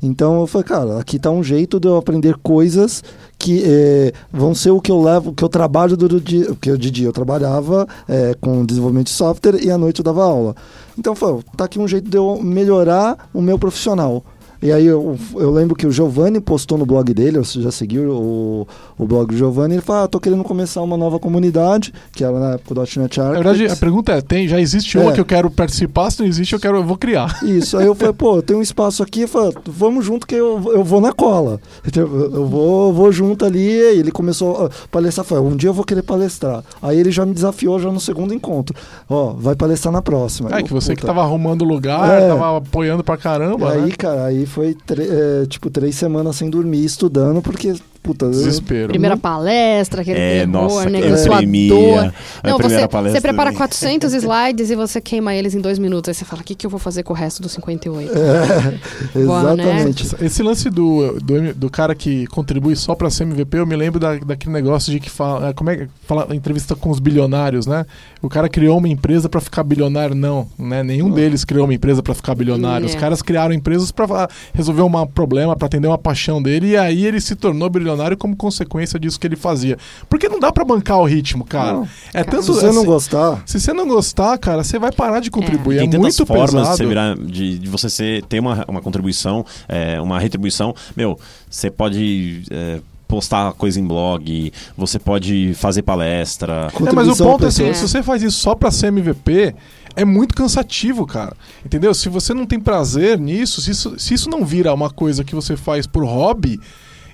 Então eu falei, cara, aqui tá um jeito de eu aprender coisas que eh, vão ser o que eu levo, o que eu trabalho do dia, porque de dia eu trabalhava eh, com desenvolvimento de software e à noite eu dava aula. Então eu falei, tá aqui um jeito de eu melhorar o meu profissional. E aí eu, eu lembro que o Giovanni postou no blog dele, você já seguiu o, o blog do Giovanni, ele falou, ah, tô querendo começar uma nova comunidade, que era na época do .NET Na verdade, a pergunta é: tem, já existe uma É. que eu quero participar? Se não existe, eu quero, eu vou criar. Isso, aí eu falei, pô, tem um espaço aqui, eu falei, vamos junto que eu, eu vou na cola. Eu vou, vou junto ali, e ele começou a palestrar, falei, um dia eu vou querer palestrar. Aí ele já me desafiou já no segundo encontro. Ó, vai palestrar na próxima. É Eu, que você que puta. tava arrumando lugar, É. tava apoiando pra E caramba, aí, né? cara, aí foi é, tipo três semanas sem dormir, estudando, porque, puta, eu- Desespero. Primeira palestra, aquele É, terror, nossa, né? que aquela eu sua tremia. dor. A Não, primeira você, palestra você prepara também. 400 slides e você queima eles em dois minutos. Aí você fala, o que, que eu vou fazer com o resto dos 58? É, (laughs) Boa, né? exatamente. Esse lance do, do, do cara que contribui só pra ser MVP, eu me lembro da, daquele negócio de que fala. Como é que fala entrevista com os bilionários, né? O cara criou uma empresa pra ficar bilionário. Não, né? Nenhum deles criou uma empresa pra ficar bilionário. Os É. caras criaram empresas pra resolver um problema, pra atender uma paixão dele, e aí ele se tornou bilionário como consequência disso que ele fazia. Porque não dá pra bancar o ritmo, cara. Não. É Cara, tanto Se você não assim, gostar, se você não gostar, cara, você vai parar de contribuir. É, Tem tantas muito formas pesado. de você, virar, de, de você ser, ter uma, uma contribuição, é, uma retribuição. Meu, você pode é, postar coisa em blog, você pode fazer palestra. É, mas o ponto é assim, se você faz isso só pra ser MVP, é muito cansativo, cara. Entendeu? Se você não tem prazer nisso, se isso, se isso não vira uma coisa que você faz por hobby,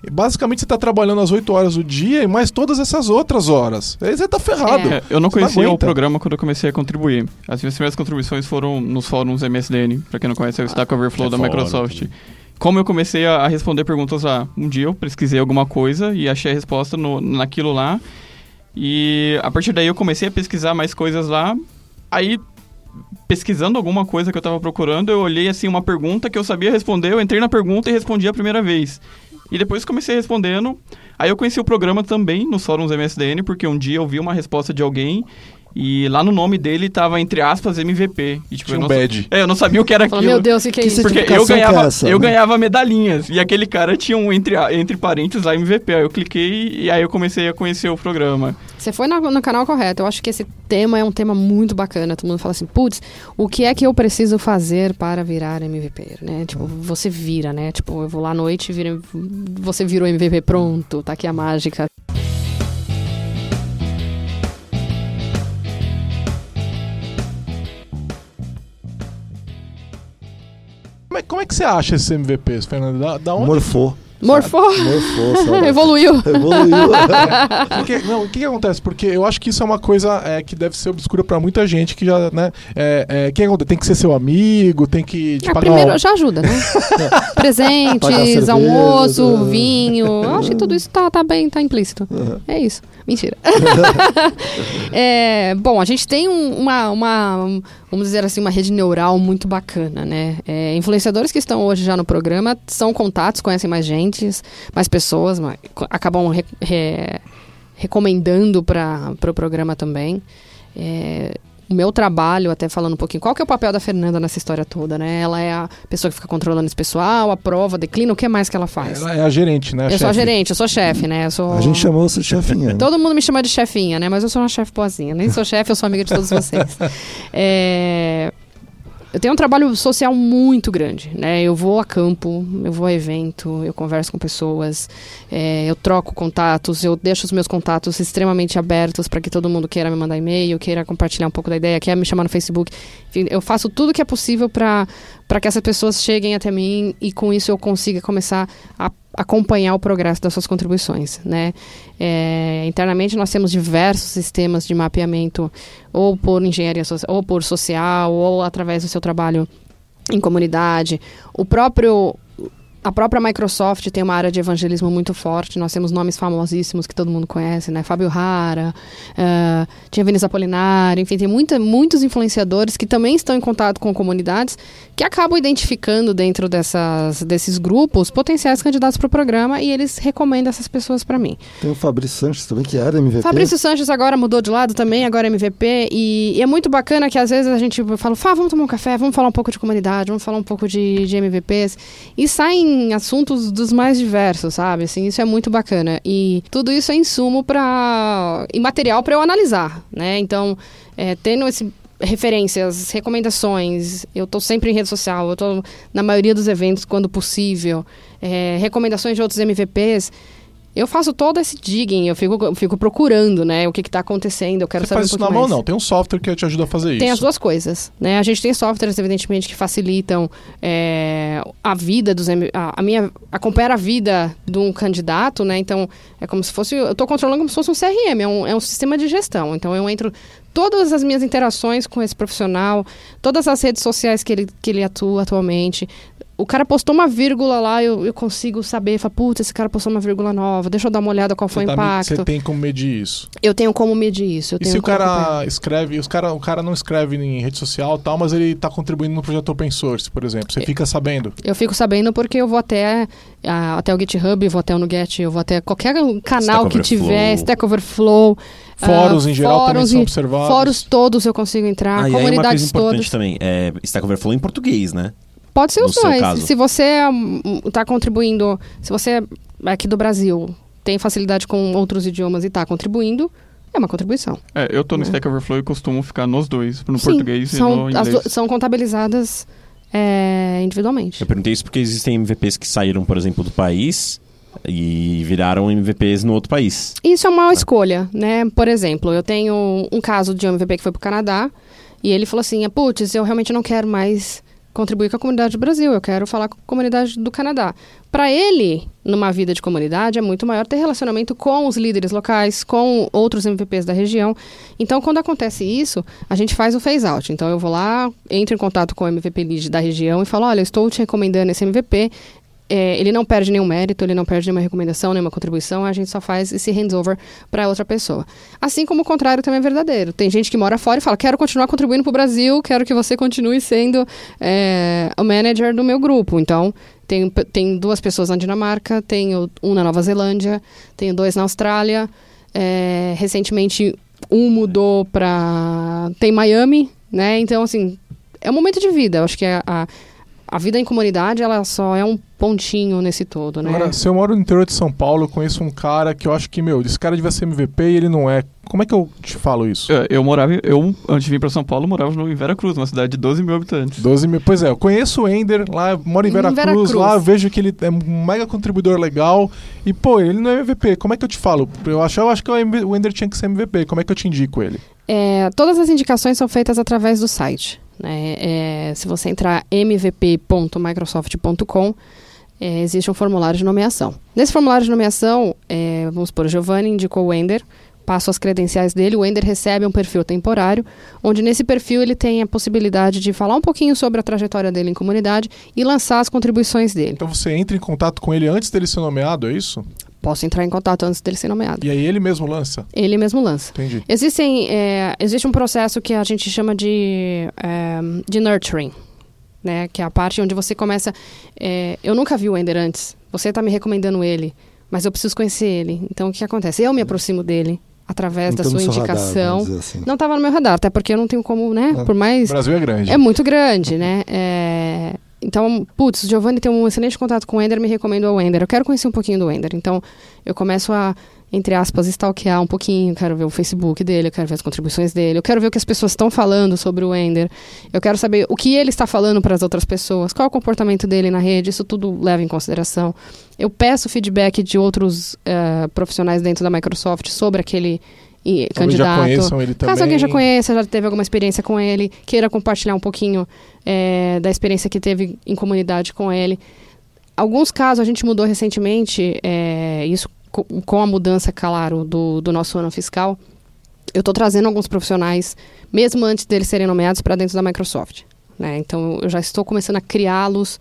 basicamente você tá trabalhando as 8 horas do dia e mais todas essas outras horas. Aí você tá ferrado. É, eu não Você conhecia o programa quando eu comecei a contribuir. As minhas primeiras contribuições foram nos fóruns MSDN, pra quem não conhece, é o Stack Overflow é da Microsoft. também. Como eu comecei a, responder perguntas lá? Um dia eu pesquisei alguma coisa e achei a resposta no, naquilo lá. E a partir daí eu comecei a pesquisar mais coisas lá. Aí, pesquisando alguma coisa que eu tava procurando, eu olhei assim uma pergunta que eu sabia responder, eu entrei na pergunta e respondi a primeira vez. E depois comecei respondendo. Aí eu conheci o programa também nos fóruns MSDN, porque um dia eu vi uma resposta de alguém e lá no nome dele tava entre aspas MVP. E, tipo, Tinha eu um não, badge. É, eu não sabia o que era Fala, aquilo. meu Deus, o que, é isso? Porque eu é ganhava, essa, eu né? ganhava medalhinhas. E aquele cara tinha um entre, entre parênteses lá MVP. Aí eu cliquei e aí eu comecei a conhecer o programa. Você foi no, no canal correto. Eu acho que esse tema é um tema muito bacana. Todo mundo fala assim, putz, o que é que eu preciso fazer para virar MVP, né? Tipo, você vira, né? Tipo, eu vou lá à noite e vira, você virou MVP, pronto, tá aqui a mágica. Como é, é que você acha esses MVPs, Fernando? Da, da onde? morfou. Morfou, Morfou, (laughs) sabe? evoluiu. Evoluiu. (laughs) Porque, não, o que, que acontece? Porque eu acho que isso é uma coisa é, que deve ser obscura pra muita gente que já, né? É, é, que acontece? Tem que ser seu amigo, tem que te Ah, pagar. primeiro, já ajuda, né? (laughs) Presentes, cerveja, almoço, né? vinho. Eu acho que tudo isso tá, tá bem, tá implícito. Uhum. É isso. Mentira. É, bom, a gente tem um- uma, uma, vamos dizer assim, uma rede neural muito bacana, né? É, influenciadores que estão hoje já no programa são contatos, conhecem mais gente, mais pessoas, mas acabam re- re- recomendando para o pro programa também. É, o meu trabalho, até falando um pouquinho, qual que é o papel da Fernanda nessa história toda, né? Ela é a pessoa que fica controlando esse pessoal, aprova, declina, o que mais que ela faz? Ela é a gerente, né? eu sou a chefe? gerente, eu sou chefe, né? Eu sou... A gente chamou você de chefinha. né? Todo mundo me chama de chefinha, né? Mas eu sou uma chefe boazinha. Nem sou chefe, eu sou amiga de todos vocês. (laughs) É, Eu tenho um trabalho social muito grande, né? Eu vou a campo, eu vou a evento, eu converso com pessoas, é, eu troco contatos, eu deixo os meus contatos extremamente abertos para que todo mundo queira me mandar e-mail, queira compartilhar um pouco da ideia, queira me chamar no Facebook. Enfim, eu faço tudo que é possível para que essas pessoas cheguem até mim e com isso eu consiga começar a acompanhar o progresso das suas contribuições, né? É, internamente nós temos diversos sistemas de mapeamento, ou por engenharia social, ou por social, ou através do seu trabalho em comunidade. O próprio a própria Microsoft tem uma área de evangelismo muito forte. Nós temos nomes famosíssimos que todo mundo conhece, né? Fábio Rara, uh, tinha Vinícius Apolinário, enfim, tem muita, muitos influenciadores que também estão em contato com comunidades que acabam identificando dentro dessas, desses grupos potenciais candidatos para o programa e eles recomendam essas pessoas para mim. Tem o Fabrício Sanches também, que era MVP. Fabrício Sanches agora mudou de lado também, agora é MVP. E, e é muito bacana que às vezes a gente fala, Fá, vamos tomar um café, vamos falar um pouco de comunidade, vamos falar um pouco de, de MVPs. E saem assuntos dos mais diversos, sabe? Assim, isso é muito bacana. E tudo isso é insumo para e material para eu analisar, né? Então, é, tendo esse referências, recomendações. Eu estou sempre em rede social, eu estou na maioria dos eventos quando possível. É, recomendações de outros MVPs. Eu faço todo esse digging, eu fico, eu fico procurando, né, o que está acontecendo, eu quero Você saber faz um isso na mão, mais. não. Tem um software que te ajuda a fazer Tem isso. as duas coisas, né? A gente tem softwares, evidentemente, que facilitam é, a vida dos... A, a minha... Acompanhar a vida de um candidato, né? Então, é como se fosse... Eu estou controlando como se fosse um CRM, é um, é um sistema de gestão. Então, eu entro... Todas as minhas interações com esse profissional, todas as redes sociais que ele, que ele atua atualmente, o cara postou uma vírgula lá, eu, eu consigo saber, fala, putz, esse cara postou uma vírgula nova, deixa eu dar uma olhada qual foi Você o tá me- impacto. Você tem como medir isso. Eu tenho como medir isso. Eu E tenho se o como acompanhar. cara escreve, os cara, o cara não escreve em rede social e tal, mas ele tá contribuindo no projeto open source, por exemplo. É. Você fica sabendo. Eu fico sabendo porque eu vou até, ah, até o GitHub, vou até o Nuget, eu vou até qualquer canal Stack que tiver, Stack Overflow. ah, Fóruns em geral também fóruns são e- observados. Fóruns todos eu consigo entrar, Ah, e aí uma coisa comunidades importante todas. também, é Stack Overflow em português, né? Pode ser no os seu dois. caso. Se você está contribuindo, se você é aqui do Brasil tem facilidade com outros idiomas e está contribuindo, é uma contribuição. É, eu tô no É. Stack Overflow e costumo ficar nos dois, no Sim, português são, e no as inglês. du- são contabilizadas é, individualmente. Eu perguntei isso porque existem MVPs que saíram, por exemplo, do país e viraram MVPs no outro país. Isso é uma escolha, né? Por exemplo, eu tenho um caso de um MVP que foi para o Canadá e ele falou assim: putz, eu realmente não quero mais contribuir com a comunidade do Brasil, eu quero falar com a comunidade do Canadá. Para ele, numa vida de comunidade, é muito maior ter relacionamento com os líderes locais, com outros MVPs da região. Então, quando acontece isso, a gente faz o phase out. Então, eu vou lá, entro em contato com o MVP lead da região e falo: olha, estou te recomendando esse MVP. É, ele não perde nenhum mérito, ele não perde nenhuma recomendação, nenhuma contribuição, a gente só faz esse handover para outra pessoa. Assim como o contrário também é verdadeiro. Tem gente que mora fora e fala: quero continuar contribuindo para o Brasil, quero que você continue sendo é, o manager do meu grupo. Então, tem, tem duas pessoas na Dinamarca, tenho um na Nova Zelândia, tenho dois na Austrália. É, recentemente, um mudou para. Tem Miami, né? Então, assim, é um momento de vida. Eu acho que a, a, a vida em comunidade, ela só é um pontinho nesse todo, né? Agora, se eu moro no interior de São Paulo, eu conheço um cara que eu acho que, meu, esse cara devia ser MVP e ele não é. Como é que eu te falo isso? É, Eu morava, eu antes de vir pra São Paulo, morava no, em Vera Cruz, uma cidade de 12 mil habitantes. 12 mil. Pois é, eu conheço o Ender, lá, eu moro em Em Veracruz, Veracruz. lá eu vejo que ele é um mega contribuidor legal. E, pô, ele não é MVP. Como é que eu te falo? Eu acho, eu acho que o Ender tinha que ser MVP. Como é que eu te indico ele? É, todas as indicações são feitas através do site. Né? É, se você entrar mvp.microsoft.com, é, existe um formulário de nomeação. Nesse formulário de nomeação, é, vamos supor, Giovanni indicou o Ender, passo as credenciais dele, o Ender recebe um perfil temporário, onde nesse perfil ele tem a possibilidade de falar um pouquinho sobre a trajetória dele em comunidade e lançar as contribuições dele. Então você entra em contato com ele antes dele ser nomeado, é isso? Posso entrar em contato antes dele ser nomeado. E aí ele mesmo lança. Ele mesmo lança. Entendi. Existem, é, existe um processo que a gente chama de, é, de nurturing, né? Que é a parte onde você começa. é, eu nunca vi o Ender antes. Você está me recomendando ele, mas eu preciso conhecer ele. Então o que acontece? Eu me aproximo dele através da Então, no sua radar, indicação. dizer assim. não estava no meu radar, até porque eu não tenho como, né? Por O mais Brasil é grande. é muito grande, né? (laughs) É, Então, putz, o Giovanni tem um excelente contato com o Ender, me recomendou o Ender. Eu quero conhecer um pouquinho do Ender. Então, eu começo a, entre aspas, stalkear um pouquinho. Quero ver o Facebook dele, eu quero ver as contribuições dele, eu quero ver o que as pessoas estão falando sobre o Ender. Eu quero saber o que ele está falando para as outras pessoas, qual é o comportamento dele na rede, isso tudo leva em consideração. Eu peço feedback de outros eh, profissionais dentro da Microsoft sobre aquele e, Talvez já candidato. conheçam ele também. Caso alguém já conheça, já teve alguma experiência com ele, queira compartilhar um pouquinho é, da experiência que teve em comunidade com ele. alguns casos a gente mudou recentemente, é, isso co- com a mudança, claro, do, do nosso ano fiscal. Eu estou trazendo alguns profissionais, mesmo antes deles serem nomeados, para dentro da Microsoft. Né? Então, eu já estou começando a criá-los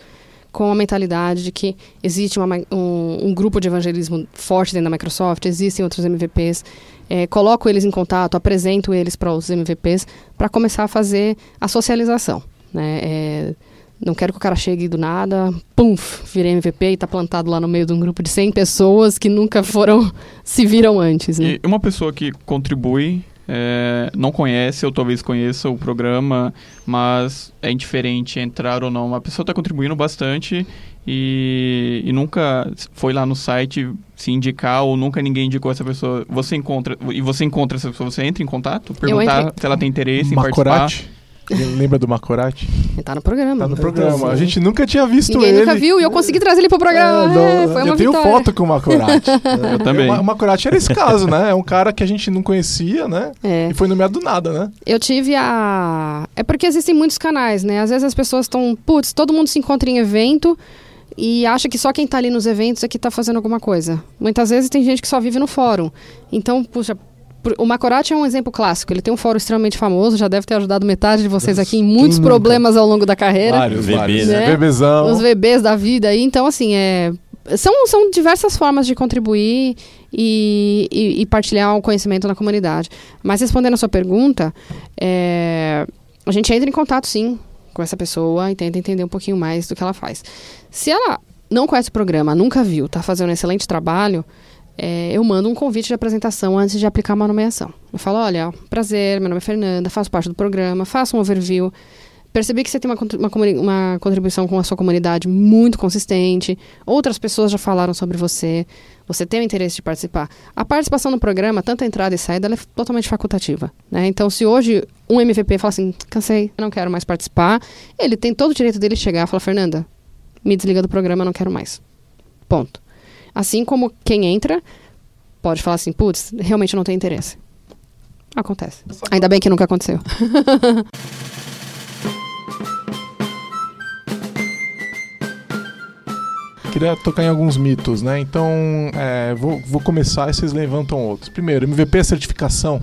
com a mentalidade de que existe uma um, um grupo de evangelismo forte dentro da Microsoft, existem outros MVPs. É, coloco eles em contato, apresento eles para os MVPs para começar a fazer a socialização. Né? É, não quero que o cara chegue do nada, pum, virei MVP e está plantado lá no meio de um grupo de 100 pessoas que nunca foram, (laughs) se viram antes. Né? E uma pessoa que contribui, é, não conhece ou talvez conheça o programa, mas é indiferente entrar ou não. Uma pessoa está contribuindo bastante e, e nunca foi lá no site se indicar ou nunca ninguém indicou essa pessoa. Você encontra e você encontra essa pessoa, você entra em contato, perguntar se ela tem interesse em participar. Macorati. Lembra do Macorati? Ele tá no programa. Tá no Então, programa. A sim. gente nunca tinha visto Ninguém ele. nunca viu e eu consegui trazer ele pro programa. É, não, É, foi uma eu tenho vitória. foto com o Macorati. (laughs) Eu também. O Macorati era esse caso, né? É um cara que a gente não conhecia, né? É. E foi nomeado do nada, né? Eu tive a. É porque existem muitos canais, né? Às vezes as pessoas estão. Putz, todo mundo se encontra em evento e acha que só quem tá ali nos eventos é que tá fazendo alguma coisa. Muitas vezes tem gente que só vive no fórum. Então, puxa. O Macorati é um exemplo clássico. Ele tem um fórum extremamente famoso, já deve ter ajudado metade de vocês aqui em muitos problemas ao longo da carreira. Vários, vários. né? Bebezão. Os VBs da vida aí. Então, assim, é. São, são diversas formas de contribuir e, e- e partilhar o conhecimento na comunidade. Mas respondendo a sua pergunta, é, a gente entra em contato sim com essa pessoa e tenta entender um pouquinho mais do que ela faz. Se ela não conhece o programa, nunca viu, está fazendo um excelente trabalho, é, eu mando um convite de apresentação antes de aplicar uma nomeação. Eu falo, olha, prazer, meu nome é Fernanda, faço parte do programa, faço um overview. Percebi que você tem uma, uma, uma contribuição com a sua comunidade muito consistente. Outras pessoas já falaram sobre você. Você tem o interesse de participar. A participação no programa, tanto a entrada e saída, ela é totalmente facultativa. Né? Então, se hoje um MVP fala assim, cansei, não quero mais participar, ele tem todo o direito dele de chegar e falar, Fernanda, me desliga do programa, não quero mais. Ponto. Assim como quem entra pode falar assim, putz, realmente não tem interesse. Acontece. Ainda bem que nunca aconteceu. (laughs) Queria tocar em alguns mitos, né? Então, é, vou, vou começar e vocês levantam outros. Primeiro, MVP é certificação.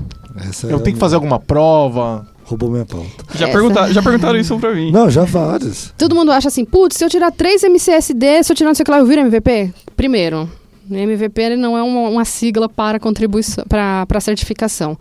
Essa Eu é tenho que fazer alguma prova. Roubou minha pauta. Já, pergunta, já perguntaram isso pra mim. Não, já vários. Todo mundo acha assim, putz, se eu tirar 3 MCSD, se eu tirar não sei o que lá, eu viro MVP? Primeiro, MVP não é uma, uma sigla para contribuição, para certificação,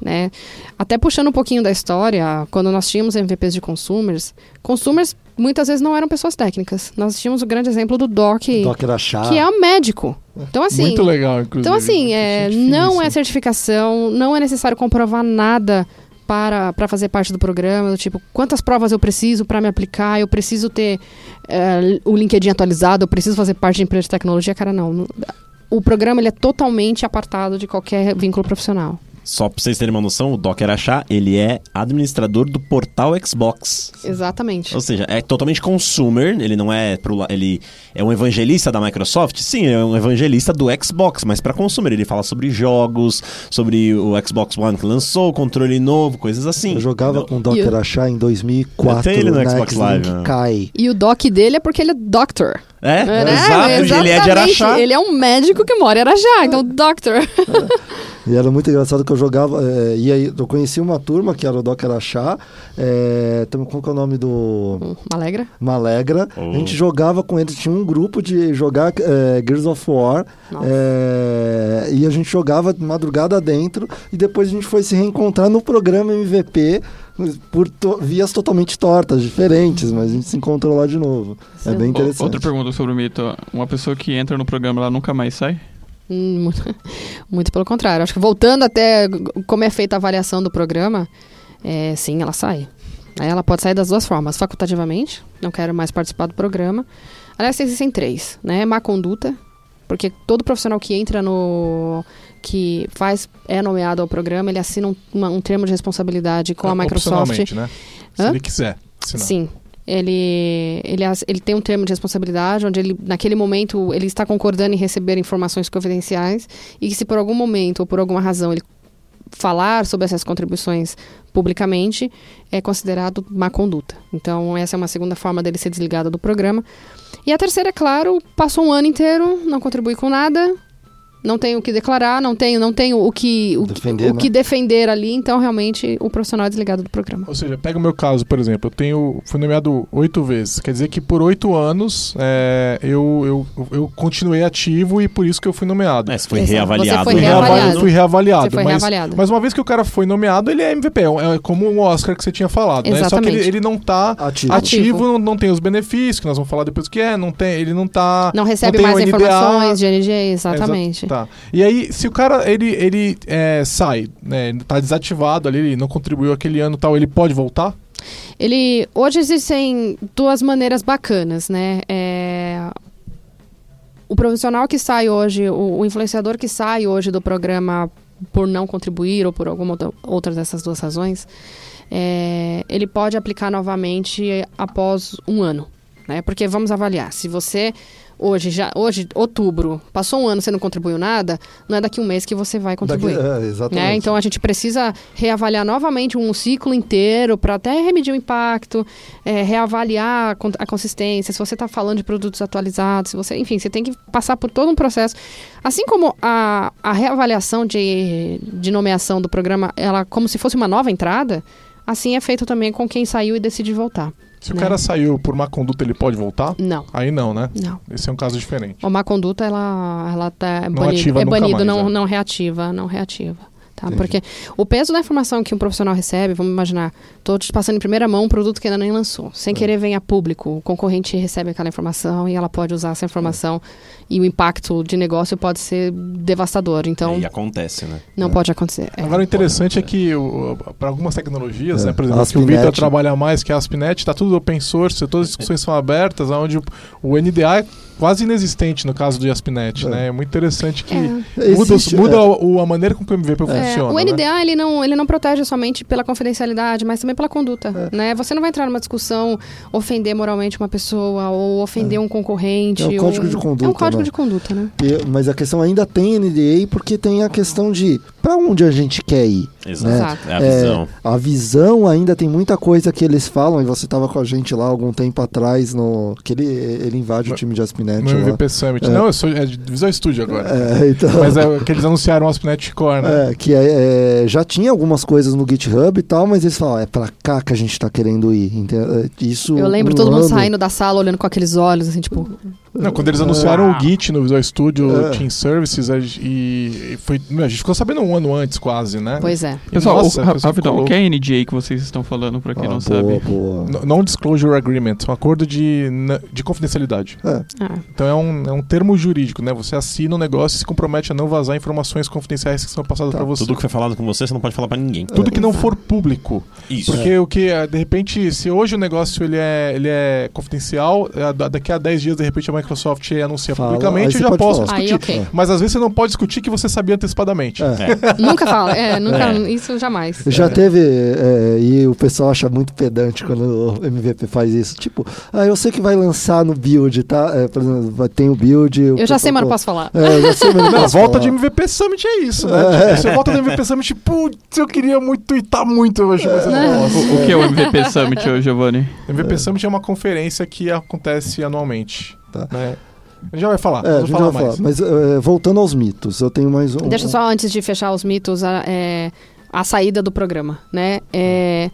né? Até puxando um pouquinho da história, quando nós tínhamos MVPs de consumers, consumers muitas vezes não eram pessoas técnicas. Nós tínhamos o grande exemplo do Doc, achar. que é um médico. Então assim, Muito legal, inclusive. então, assim, é, não é certificação, não é necessário comprovar nada para, para fazer parte do programa, tipo, quantas provas eu preciso para me aplicar, eu preciso ter é, o LinkedIn atualizado, eu preciso fazer parte de empresa de tecnologia, cara. Não- O programa ele é totalmente apartado de qualquer vínculo profissional. Só pra vocês terem uma noção, o Docker Achar, ele é administrador do portal Xbox. Exatamente. Ou seja, é totalmente consumer, ele não é pro, ele é um evangelista da Microsoft? Sim, é um evangelista do Xbox, mas para consumer ele fala sobre jogos, sobre o Xbox One que lançou, controle novo, coisas assim. Eu jogava Entendeu? com o Docker o- achar em 2004 Tem ele no na Xbox Live, né? Cai. E o doc dele é porque ele é doctor. É, né? exato, ele é de. Araxá. Ele é um médico que mora em Araxá, então doctor. (laughs) E era muito engraçado que eu jogava. é, e aí eu conheci uma turma que era o Docker Achar. É, também, qual que é o nome do. Alegra. Malegra. Oh. A gente jogava com eles, tinha um grupo de jogar é, Gears of War. É, e a gente jogava de madrugada dentro. E depois a gente foi se reencontrar no programa MVP por to- vias totalmente tortas, diferentes, mas a gente se encontrou lá de novo. É bem O- interessante. Outra pergunta sobre o mito. Uma pessoa que entra no programa, ela nunca mais sai? (laughs) Hum, Muito, pelo contrário. Acho que voltando até como é feita a avaliação do programa, é, sim, ela sai. Aí ela pode sair das duas formas. Facultativamente, não quero mais participar do programa. Aliás, existem três, né? Má conduta, porque todo profissional que entra no... que faz, é nomeado ao programa, ele assina um, uma- um termo de responsabilidade com a Microsoft. Né? Se Hã? ele quiser. Sim. Ele, ele, ele tem um termo de responsabilidade onde ele, naquele momento, ele está concordando em receber informações confidenciais e que se por algum momento ou por alguma razão ele falar sobre essas contribuições publicamente, é considerado má conduta. Então, essa é uma segunda forma dele ser desligado do programa. E a terceira, é claro, passou um ano inteiro, não contribui com nada, não tenho o que declarar, não tenho, não tenho o que o, Defender, que, o né? que defender ali, então realmente o profissional é desligado do programa. Ou seja, pega o meu caso, por exemplo, eu tenho fui nomeado oito vezes. Quer dizer que por oito anos é, eu, eu, eu continuei ativo e por isso que eu fui nomeado. É, você foi Exato. reavaliado. Você Fui foi né? reavaliado. Fui reavaliado. Você foi mas, reavaliado. mas uma vez que o cara foi nomeado, ele é MVP. É como o Oscar que você tinha falado. Né? Só que Exatamente. ele, ele não tá Ativo. ativo. Não, não tem os benefícios, que nós vamos falar depois o que é, não tem, ele não tá. Não recebe tem mais NDA. informações de NG, exatamente. Tá. E aí, se o cara ele, ele é, sai, né, tá desativado ali, ele não contribuiu aquele ano tal, ele pode voltar? Ele hoje existem duas maneiras bacanas, né? É, o profissional que sai hoje, o, o influenciador que sai hoje do programa por não contribuir ou por alguma outra dessas duas razões, é, ele pode aplicar novamente após um ano, né? Porque vamos avaliar, se você hoje já hoje outubro passou um ano você não contribuiu nada, não é daqui um mês que você vai contribuir. Daqui- é, exatamente. né? Então a gente precisa reavaliar novamente um ciclo inteiro para até remedir o impacto, é, reavaliar a consistência, se você está falando de produtos atualizados, se você, enfim, você tem que passar por todo um processo. Assim como a, a reavaliação de, de nomeação do programa, ela como se fosse uma nova entrada, assim é feito também com quem saiu e decide voltar. Se o Né. cara saiu por má conduta, ele pode voltar? Não, Aí não, né? não. Esse é um caso diferente. A má conduta, ela, ela tá Não banido, é banido, mais, não, é. não reativa, não reativa. Tá? Entendi. Porque o peso da informação que um profissional recebe, vamos imaginar, estou te passando em primeira mão um produto que ainda nem lançou. É. Sem querer vem a público, o concorrente recebe aquela informação e ela pode usar essa informação e o impacto de negócio pode ser devastador. Então, E acontece, né? não pode acontecer. É. Agora o interessante é que para algumas tecnologias, É. né, por exemplo, que o. Vitor trabalha mais, que é a ASP.NET, está tudo open source, todas as discussões são abertas, onde o, NDA é quase inexistente no caso do ASP.NET, É. né? É muito interessante que É. muda, Existe, muda é. o, a maneira com que o MVP É, funciona. o né? NDA ele não, ele não protege somente pela confidencialidade, mas também pela conduta. É. Né? Você não vai entrar numa discussão, ofender moralmente uma pessoa ou ofender um concorrente. É um ou- código de conduta, É um código né? de conduta, né? E- mas a questão ainda tem NDA porque tem a questão de para onde a gente quer ir. Exato. Exato. É a visão. A visão ainda tem muita coisa que eles falam, e você estava com a gente lá algum tempo atrás, no, que ele, ele invade o time de Aspinet. No lá. MVP Summit. É. Não, eu sou é de Visual Studio agora. É, então, Mas é que eles anunciaram o ASP.NET Core, né? é, que é, é, já tinha algumas coisas no GitHub e tal, mas eles falam, "Ó, é pra cá que a gente tá querendo ir. é, Isso Eu lembro um todo mundo ano- saindo da sala olhando com aqueles olhos, assim, tipo. Não, quando eles anunciaram o Git no Visual Studio É. Team Services, a, gente- e, e foi, a gente ficou sabendo um ano antes quase, né? Pois é. E, Pessoal, nossa, o, rapidão, ficou o que é NDA que vocês estão falando, pra quem Ah, não boa, sabe? boa. N- Non-Disclosure Agreement, um acordo de, de confidencialidade. É, Ah, Então é um, é um termo jurídico, né? Você assina um negócio e se compromete a não vazar informações confidenciais que são passadas Tá. pra você. Tudo que foi falado com você, você não pode falar pra ninguém. Tudo que não for público. Isso. Porque o que, é, de repente, se hoje o negócio ele é, ele é confidencial, é, da- daqui a 10 dias, de repente, a Microsoft anuncia Fala, aí publicamente, eu já posso falar. Aí, discutir. ok. Mas às vezes você não pode discutir que você sabia antecipadamente. é. É. Nunca fala. É, nunca. É. Isso jamais. Já teve, é, e o pessoal acha muito pedante quando o MVP faz isso. Tipo, ah, eu sei que vai lançar no build, tá? É, por exemplo, tem o build. Eu já sei, mas não posso falar. É, eu já sei, mas não (laughs) volta falar. de MVP Summit é isso, né? Tipo, você volta do MVP Summit, putz, eu queria muito tweetar muito hoje, mas eu não posso. O, o que é o MVP Summit, ô, Giovanni? MVP Summit é uma conferência que acontece anualmente. Tá. Né? A gente já vai falar, É, a vamos gente falar vai falar. Mas é, voltando aos mitos, eu tenho mais um. Deixa só, antes de fechar os mitos, a, é, a saída do programa, né? É,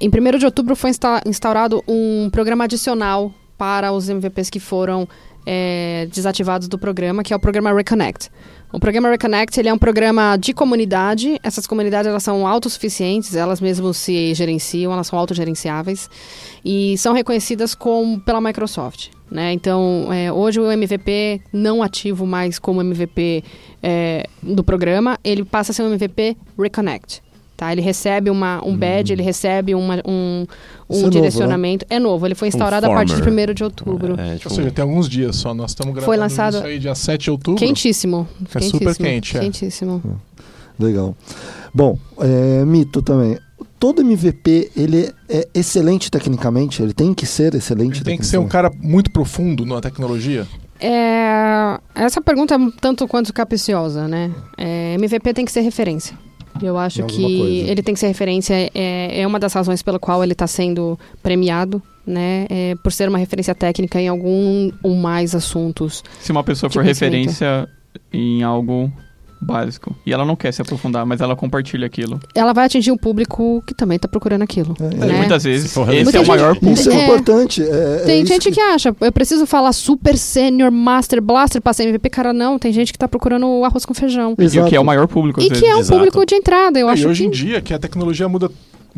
em 1 de outubro foi insta- instaurado um programa adicional para os MVPs que foram é, desativados do programa, que é o programa Reconnect. O programa Reconnect ele é um programa de comunidade. Essas comunidades elas são autossuficientes, elas mesmas se gerenciam, elas são autogerenciáveis e são reconhecidas com, pela Microsoft. Né? Então, é, hoje o MVP não ativo mais como MVP é, do programa, ele passa a ser um MVP Reconnect. Tá? Ele recebe uma, um badge, ele recebe uma- um, um é novo, direcionamento. É novo, ele foi instaurado a partir de former. 1 de outubro. É, Ou tipo, seja, tem alguns dias só. Nós estamos gravando Foi lançado- isso aí dia 7 de outubro. Quentíssimo. É super quentíssimo, quente, é. Quentíssimo. Legal. Bom, é, mito também. Todo MVP, ele é excelente tecnicamente? Ele tem que ser excelente Ele tem que ser um cara muito profundo na tecnologia. É, essa pergunta é um tanto quanto capciosa, né? É, MVP tem que ser referência. Eu acho que coisa. ele tem que ser referência. É, é uma das razões pela qual ele está sendo premiado, né? É por ser uma referência técnica em algum ou mais assuntos. Se uma pessoa for referência em algo básico e ela não quer se aprofundar, mas ela compartilha aquilo. Ela vai atingir um público que também está procurando aquilo. É, E Né? muitas vezes esse Muita é o gente- maior público. Isso é, É. importante. é- é Tem gente que... acha, eu preciso falar super sênior, master, blaster pra ser MVP. Cara, não. Tem gente que tá procurando o arroz com feijão. E o que é Exato. o maior público, E que vezes. é um Exato. público de entrada, eu e acho hoje em que... dia, que a tecnologia muda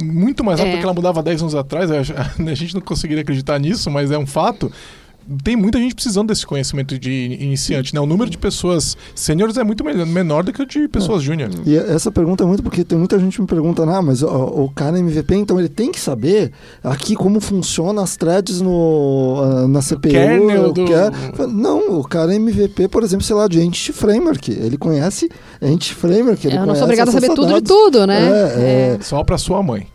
muito mais rápido É. do que ela mudava 10 anos atrás, (laughs) a gente não conseguiria acreditar nisso, mas é um fato. Tem muita gente precisando desse conhecimento de iniciante, né? O número de pessoas sêniores é muito me- menor do que o de pessoas júnior. E essa pergunta é muito porque tem muita gente que me pergunta, ah, mas ó, o cara é MVP, então ele tem que saber aqui como funciona as threads no, ah, na CPU. kernel o do- quer- Não, o cara é MVP, por exemplo, sei lá, de Entity Framework. Ele conhece Entity Framework. Ele Eu não conhece sou obrigada a saber acesso tudo de dados. tudo, né? É, é. Só pra sua mãe.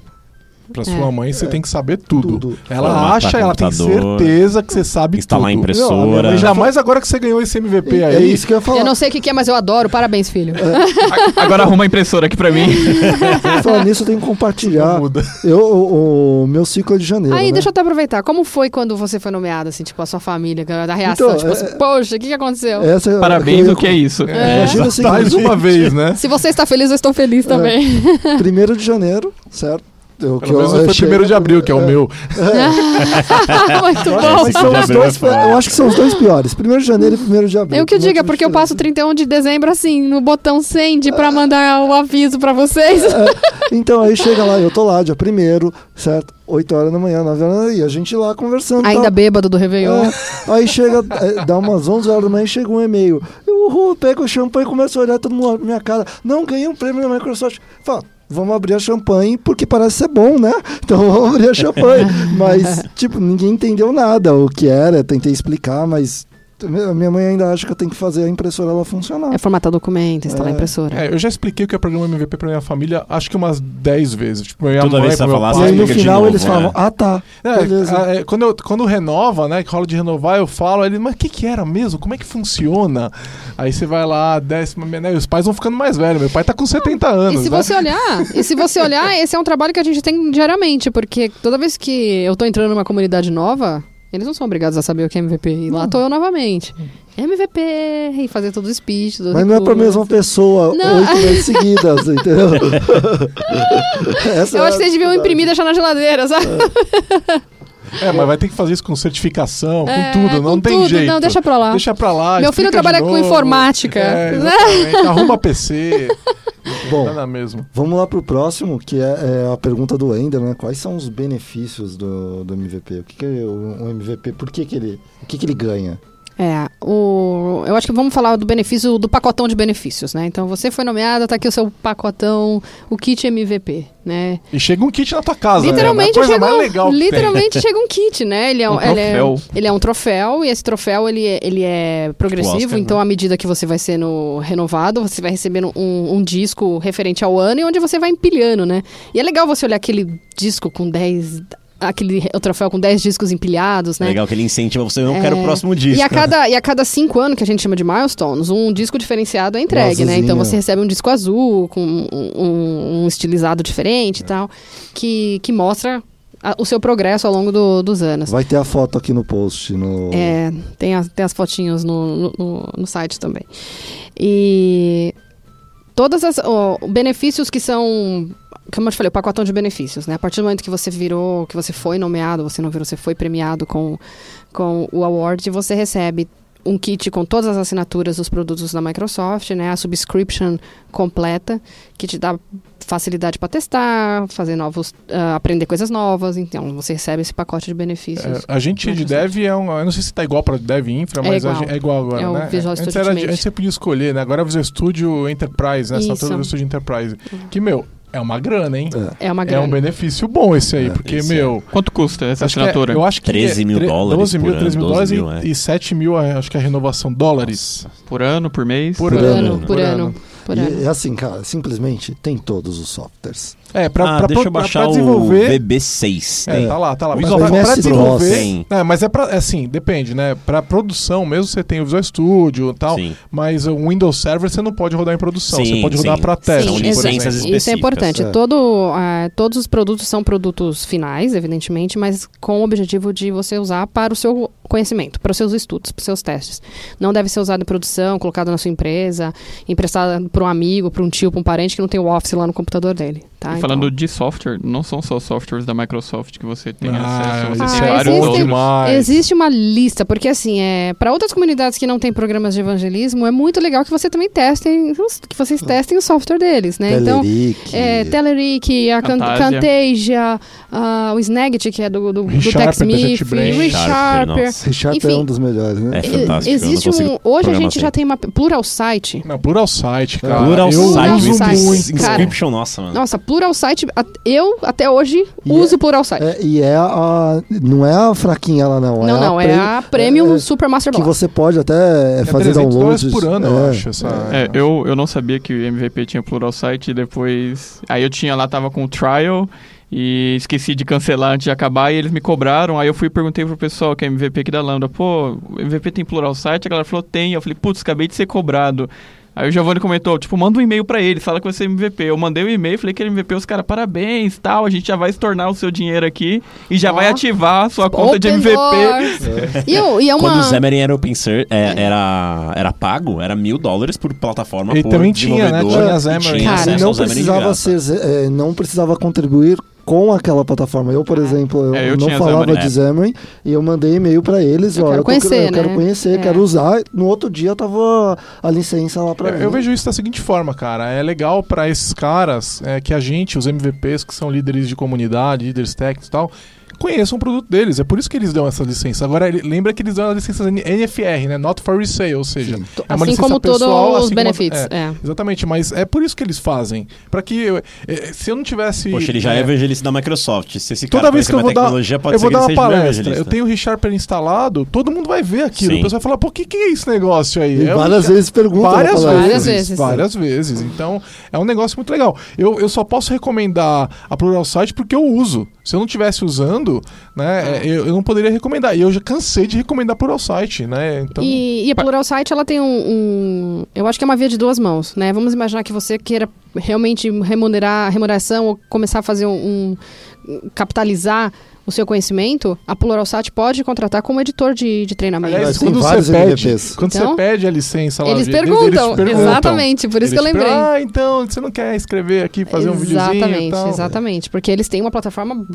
Pra É. sua mãe, você tem que saber tudo. Tudo. Ela Formatar acha, ela tem certeza que você sabe Instalar tudo. impressora. Ainda mais agora que você ganhou esse MVP É aí. isso que eu ia falar. Eu não sei o que que é, mas eu adoro. Parabéns, filho. (laughs) Agora arruma a impressora aqui pra mim. (laughs) Falar nisso, eu tenho que compartilhar. Eu, o, o meu ciclo é de janeiro. Aí, né? deixa eu até aproveitar. Como foi quando você foi nomeado, assim, tipo, a sua família, da reação? Então, tipo é- assim, poxa, o que, que aconteceu? Essa é- Parabéns, eu- o que é isso? É, Imagina assim, mais uma vez, né? Se você está feliz, eu estou feliz também. Primeiro de janeiro, certo? Eu, Pelo menos foi chego- primeiro de abril, que é o meu. (laughs) Muito Mas bom. são os dois, é eu acho que são os dois piores. Primeiro de janeiro e primeiro de abril. Eu que eu Por diga, porque eu passo diferentes. 31 de dezembro assim, no botão send pra mandar o aviso pra vocês. Então aí chega lá, eu tô lá, dia primeiro, certo? 8 horas da manhã, 9 horas da manhã, e a gente lá conversando. Ainda tal. bêbado do Réveillon. É, aí chega, é, dá umas 11 horas da manhã e chega um e-mail. Eu uhul, pego o champanhe e começo a olhar todo mundo na minha cara. Não, ganhei um prêmio da Microsoft. Fala, vamos abrir a champanhe porque parece ser bom, né? (laughs) Então vamos abrir a champanhe. (laughs) mas, tipo, ninguém entendeu nada o que era. Tentei explicar, mas minha mãe ainda acha que eu tenho que fazer a impressora ela funcionar. É formatar documento, instalar É. impressora. É, eu já expliquei o que é programa MVP pra minha família, acho que umas 10 vezes. Tipo, minha Toda mãe, vez que você falar, e aí no final novo, eles é. falam, ah tá, É, é, quando, eu, quando renova, né, que rola de renovar, eu falo, ele, mas o que que era mesmo? Como é que funciona? Aí você vai lá, décima, né, e os pais vão ficando mais velhos. Meu pai tá com 70 anos, E se né? você olhar, e se você olhar, esse é um trabalho que a gente tem diariamente, porque toda vez que eu tô entrando numa comunidade nova, eles não são obrigados a saber o que é MVP. E lá tô eu novamente. MVP, e fazer todo o speech. todo Mas não é pra recurso. mesma pessoa Não. oito vezes (laughs) seguidas, entendeu? (laughs) Essa Eu é acho que a vocês deviam imprimir e deixar na geladeira, sabe? É, mas vai ter que fazer isso com certificação, É, com tudo, não com tem tudo. jeito. Não, deixa pra lá. Deixa pra lá. Meu filho trabalha com informática. É, (laughs) exatamente. Arruma PC. (laughs) Bom, Nada mesmo. Vamos lá pro próximo, que é, é a pergunta do Ender, né? Quais são os benefícios do, do MVP? O que, que é o, o MVP? Por que, que ele. O que, que ele ganha? É, o, eu acho que vamos falar do benefício, do pacotão de benefícios, né? Então você foi nomeada, tá aqui o seu pacotão, o kit MVP, né? E chega um kit na tua casa, literalmente né? É a coisa chega, mais um- legal literalmente chega um kit, né? Ele é Um ele é- troféu. ele é um troféu e esse troféu ele é, ele é progressivo, Oscar, né? então à medida que você vai sendo renovado, você vai recebendo um, um disco referente ao ano e onde você vai empilhando, né? E é legal você olhar aquele disco com 10 aquele o troféu com 10 discos empilhados, É né? legal que ele incentiva você, eu não É. quero o próximo disco. E a, cada, (laughs) e a cada cinco anos, que a gente chama de milestones, um disco diferenciado é entregue, né? Então você recebe um disco azul, com um, um- estilizado diferente e tal, que, que mostra a- o seu progresso ao longo do- dos anos. Vai ter a foto aqui no post. No... É, tem as, tem as fotinhos no, no, no- no site também. E todos os benefícios que são, como eu te falei, o pacotão de benefícios, né? A partir do momento que você virou, que você foi nomeado, você não virou, você foi premiado com, com o award, você recebe um kit com todas as assinaturas dos produtos da Microsoft, né? A subscription completa, que te dá facilidade para testar, fazer novos, ah, aprender coisas novas. Então, você recebe esse pacote de benefícios. É, a gente de dev é um. Eu não sei se tá igual para dev infra, É mas a igual. gente- é igual agora, É o né? Visual antes, Studio era, Ultimate. antes você podia escolher, né? Agora é o Visual Studio Enterprise, né? Isso. do Studio Enterprise. Que, meu, é uma grana, hein? É. É uma É grana. um benefício bom esse aí, É, porque, esse meu. Quanto custa essa Acho que é- assinatura? eu acho que 13 mil dólares 12 mil, por 13 mil ano, dólares 12 e, mil, é. e 7 mil, é, acho que é a renovação dólares. Por ano, por mês? Por, Por ano, ano, por ano. Por ano. E, e assim, cara, simplesmente tem todos os softwares. É, pra, ah, pra, deixa pra, eu baixar pra desenvolver. o VB6. É, tá lá, tá lá. Visual Pra, pra MS desenvolver. É, mas é pra. é Assim, depende, né? Pra produção mesmo você tem o Visual Studio e tal. Sim. Mas o Windows Server você não pode rodar em produção. Sim, você pode rodar sim. pra teste. Sim, por licenças exemplo. Isso é importante. é. Todo, ah, todos os produtos são produtos finais, evidentemente, mas com o objetivo de você usar para o seu conhecimento, para os seus estudos, para os seus testes. Não deve ser usado em produção, colocado na sua empresa, emprestado para um amigo, para um tio, para um parente que não tem o Office lá no computador dele. Tá? Falando Então, de software, não são só softwares da Microsoft que você tem Ah, acesso, você isso tem é demais. Existe uma lista, porque assim, é, para outras comunidades que não têm programas de evangelismo, é muito legal que você também testem, que vocês testem o software deles, né? Então, Teleric. é, Telerik, a Can- Camtasia. Camtasia, ah, o Snagit, que é do, do, do ReSharper, TechSmith. ReSharper. enfim. é um dos melhores, né? É fantástico. Existe um. Hoje a gente sem. já tem uma Plural Site. Não, Plural Site, cara. Plural eu Site, uso muito. Inscription, nossa, mano. Nossa, Plural Site, a- eu até hoje E uso é- Plural Site. É, e é a. Não é a fraquinha ela, não. não, não, é pre- a Premium é- Super Master Que você pode até É fazer 300 dólares downloads. por ano, eu É. acho. Essa... É, eu, eu não sabia que o MVP tinha plural site e depois. Aí eu tinha lá, tava com o trial e esqueci de cancelar antes de acabar e eles me cobraram. Aí eu fui e perguntei pro pessoal que é MVP aqui da Lambda, pô, MVP tem plural site? A galera falou, tem. Eu falei, putz, acabei de ser cobrado. Aí o Giovanni comentou, tipo, manda um e-mail pra eles, fala que você é MVP. Eu mandei o e-mail, falei que ele é MVP, os caras, parabéns, tal, a gente já vai estornar o seu dinheiro aqui e já Ó. vai ativar a sua conta de Open MVP. doors. E, eu- e é uma. Quando o Xamarin era open source, é, era, era pago, era mil dólares por plataforma E por também tinha, né? Tinha e Xamarin. tinha Cara, não de precisava ser, é, não precisava contribuir com aquela plataforma. Eu, por exemplo, eu, É, eu não falava Xamarin. de Xamarin e eu mandei e-mail pra eles, Eu ó, quero eu, conhecer, eu quero né? conhecer, É. quero usar. No outro dia tava a licença lá pra Eu, mim. eu vejo isso da seguinte forma, cara. É legal pra esses caras é, que a gente, os MVPs, que são líderes de comunidade, líderes técnicos e tal, conheçam o produto deles. É por isso que eles dão essa licença. Agora, ele- lembra que eles dão as licenças N- NFR, né? Not for resale, ou seja, é uma assim licença como todos pessoal, os assim como- benefits. é, é. Exatamente, mas é por isso que eles fazem. Pra que eu- é, se eu não tivesse. Poxa, ele já é, evangelista da Microsoft. Se esse Toda cara vez que eu vou dar, tecnologia, pode eu vou dar uma palestra, eu tenho o ReSharper instalado, todo mundo vai ver aquilo. Sim. O pessoal vai falar, pô, o que, que é esse negócio aí? E É várias vezes perguntam. Várias Várias vezes. Várias vezes. Então, é um negócio muito legal. Eu, eu só posso recomendar a Pluralsight porque eu uso. Se eu não estivesse usando, né, é, eu, eu não poderia recomendar. E eu já cansei de recomendar a Pluralsight, né? Então, E, e a Plural Site, ela tem um, um- Eu acho que é uma via de duas mãos, né? Vamos imaginar que você queira realmente remunerar remuneração ou começar a fazer um. um- capitalizar o seu conhecimento, a Pluralsat pode contratar como editor de, de treinamento. aliás, quando você pede, MVPs. quando Então, você pede a licença lá, eles perguntam, eles perguntam. exatamente, por isso que eu lembrei. Ah, então você não quer escrever aqui, fazer um videozinho Exatamente, exatamente. Porque eles têm uma plataforma.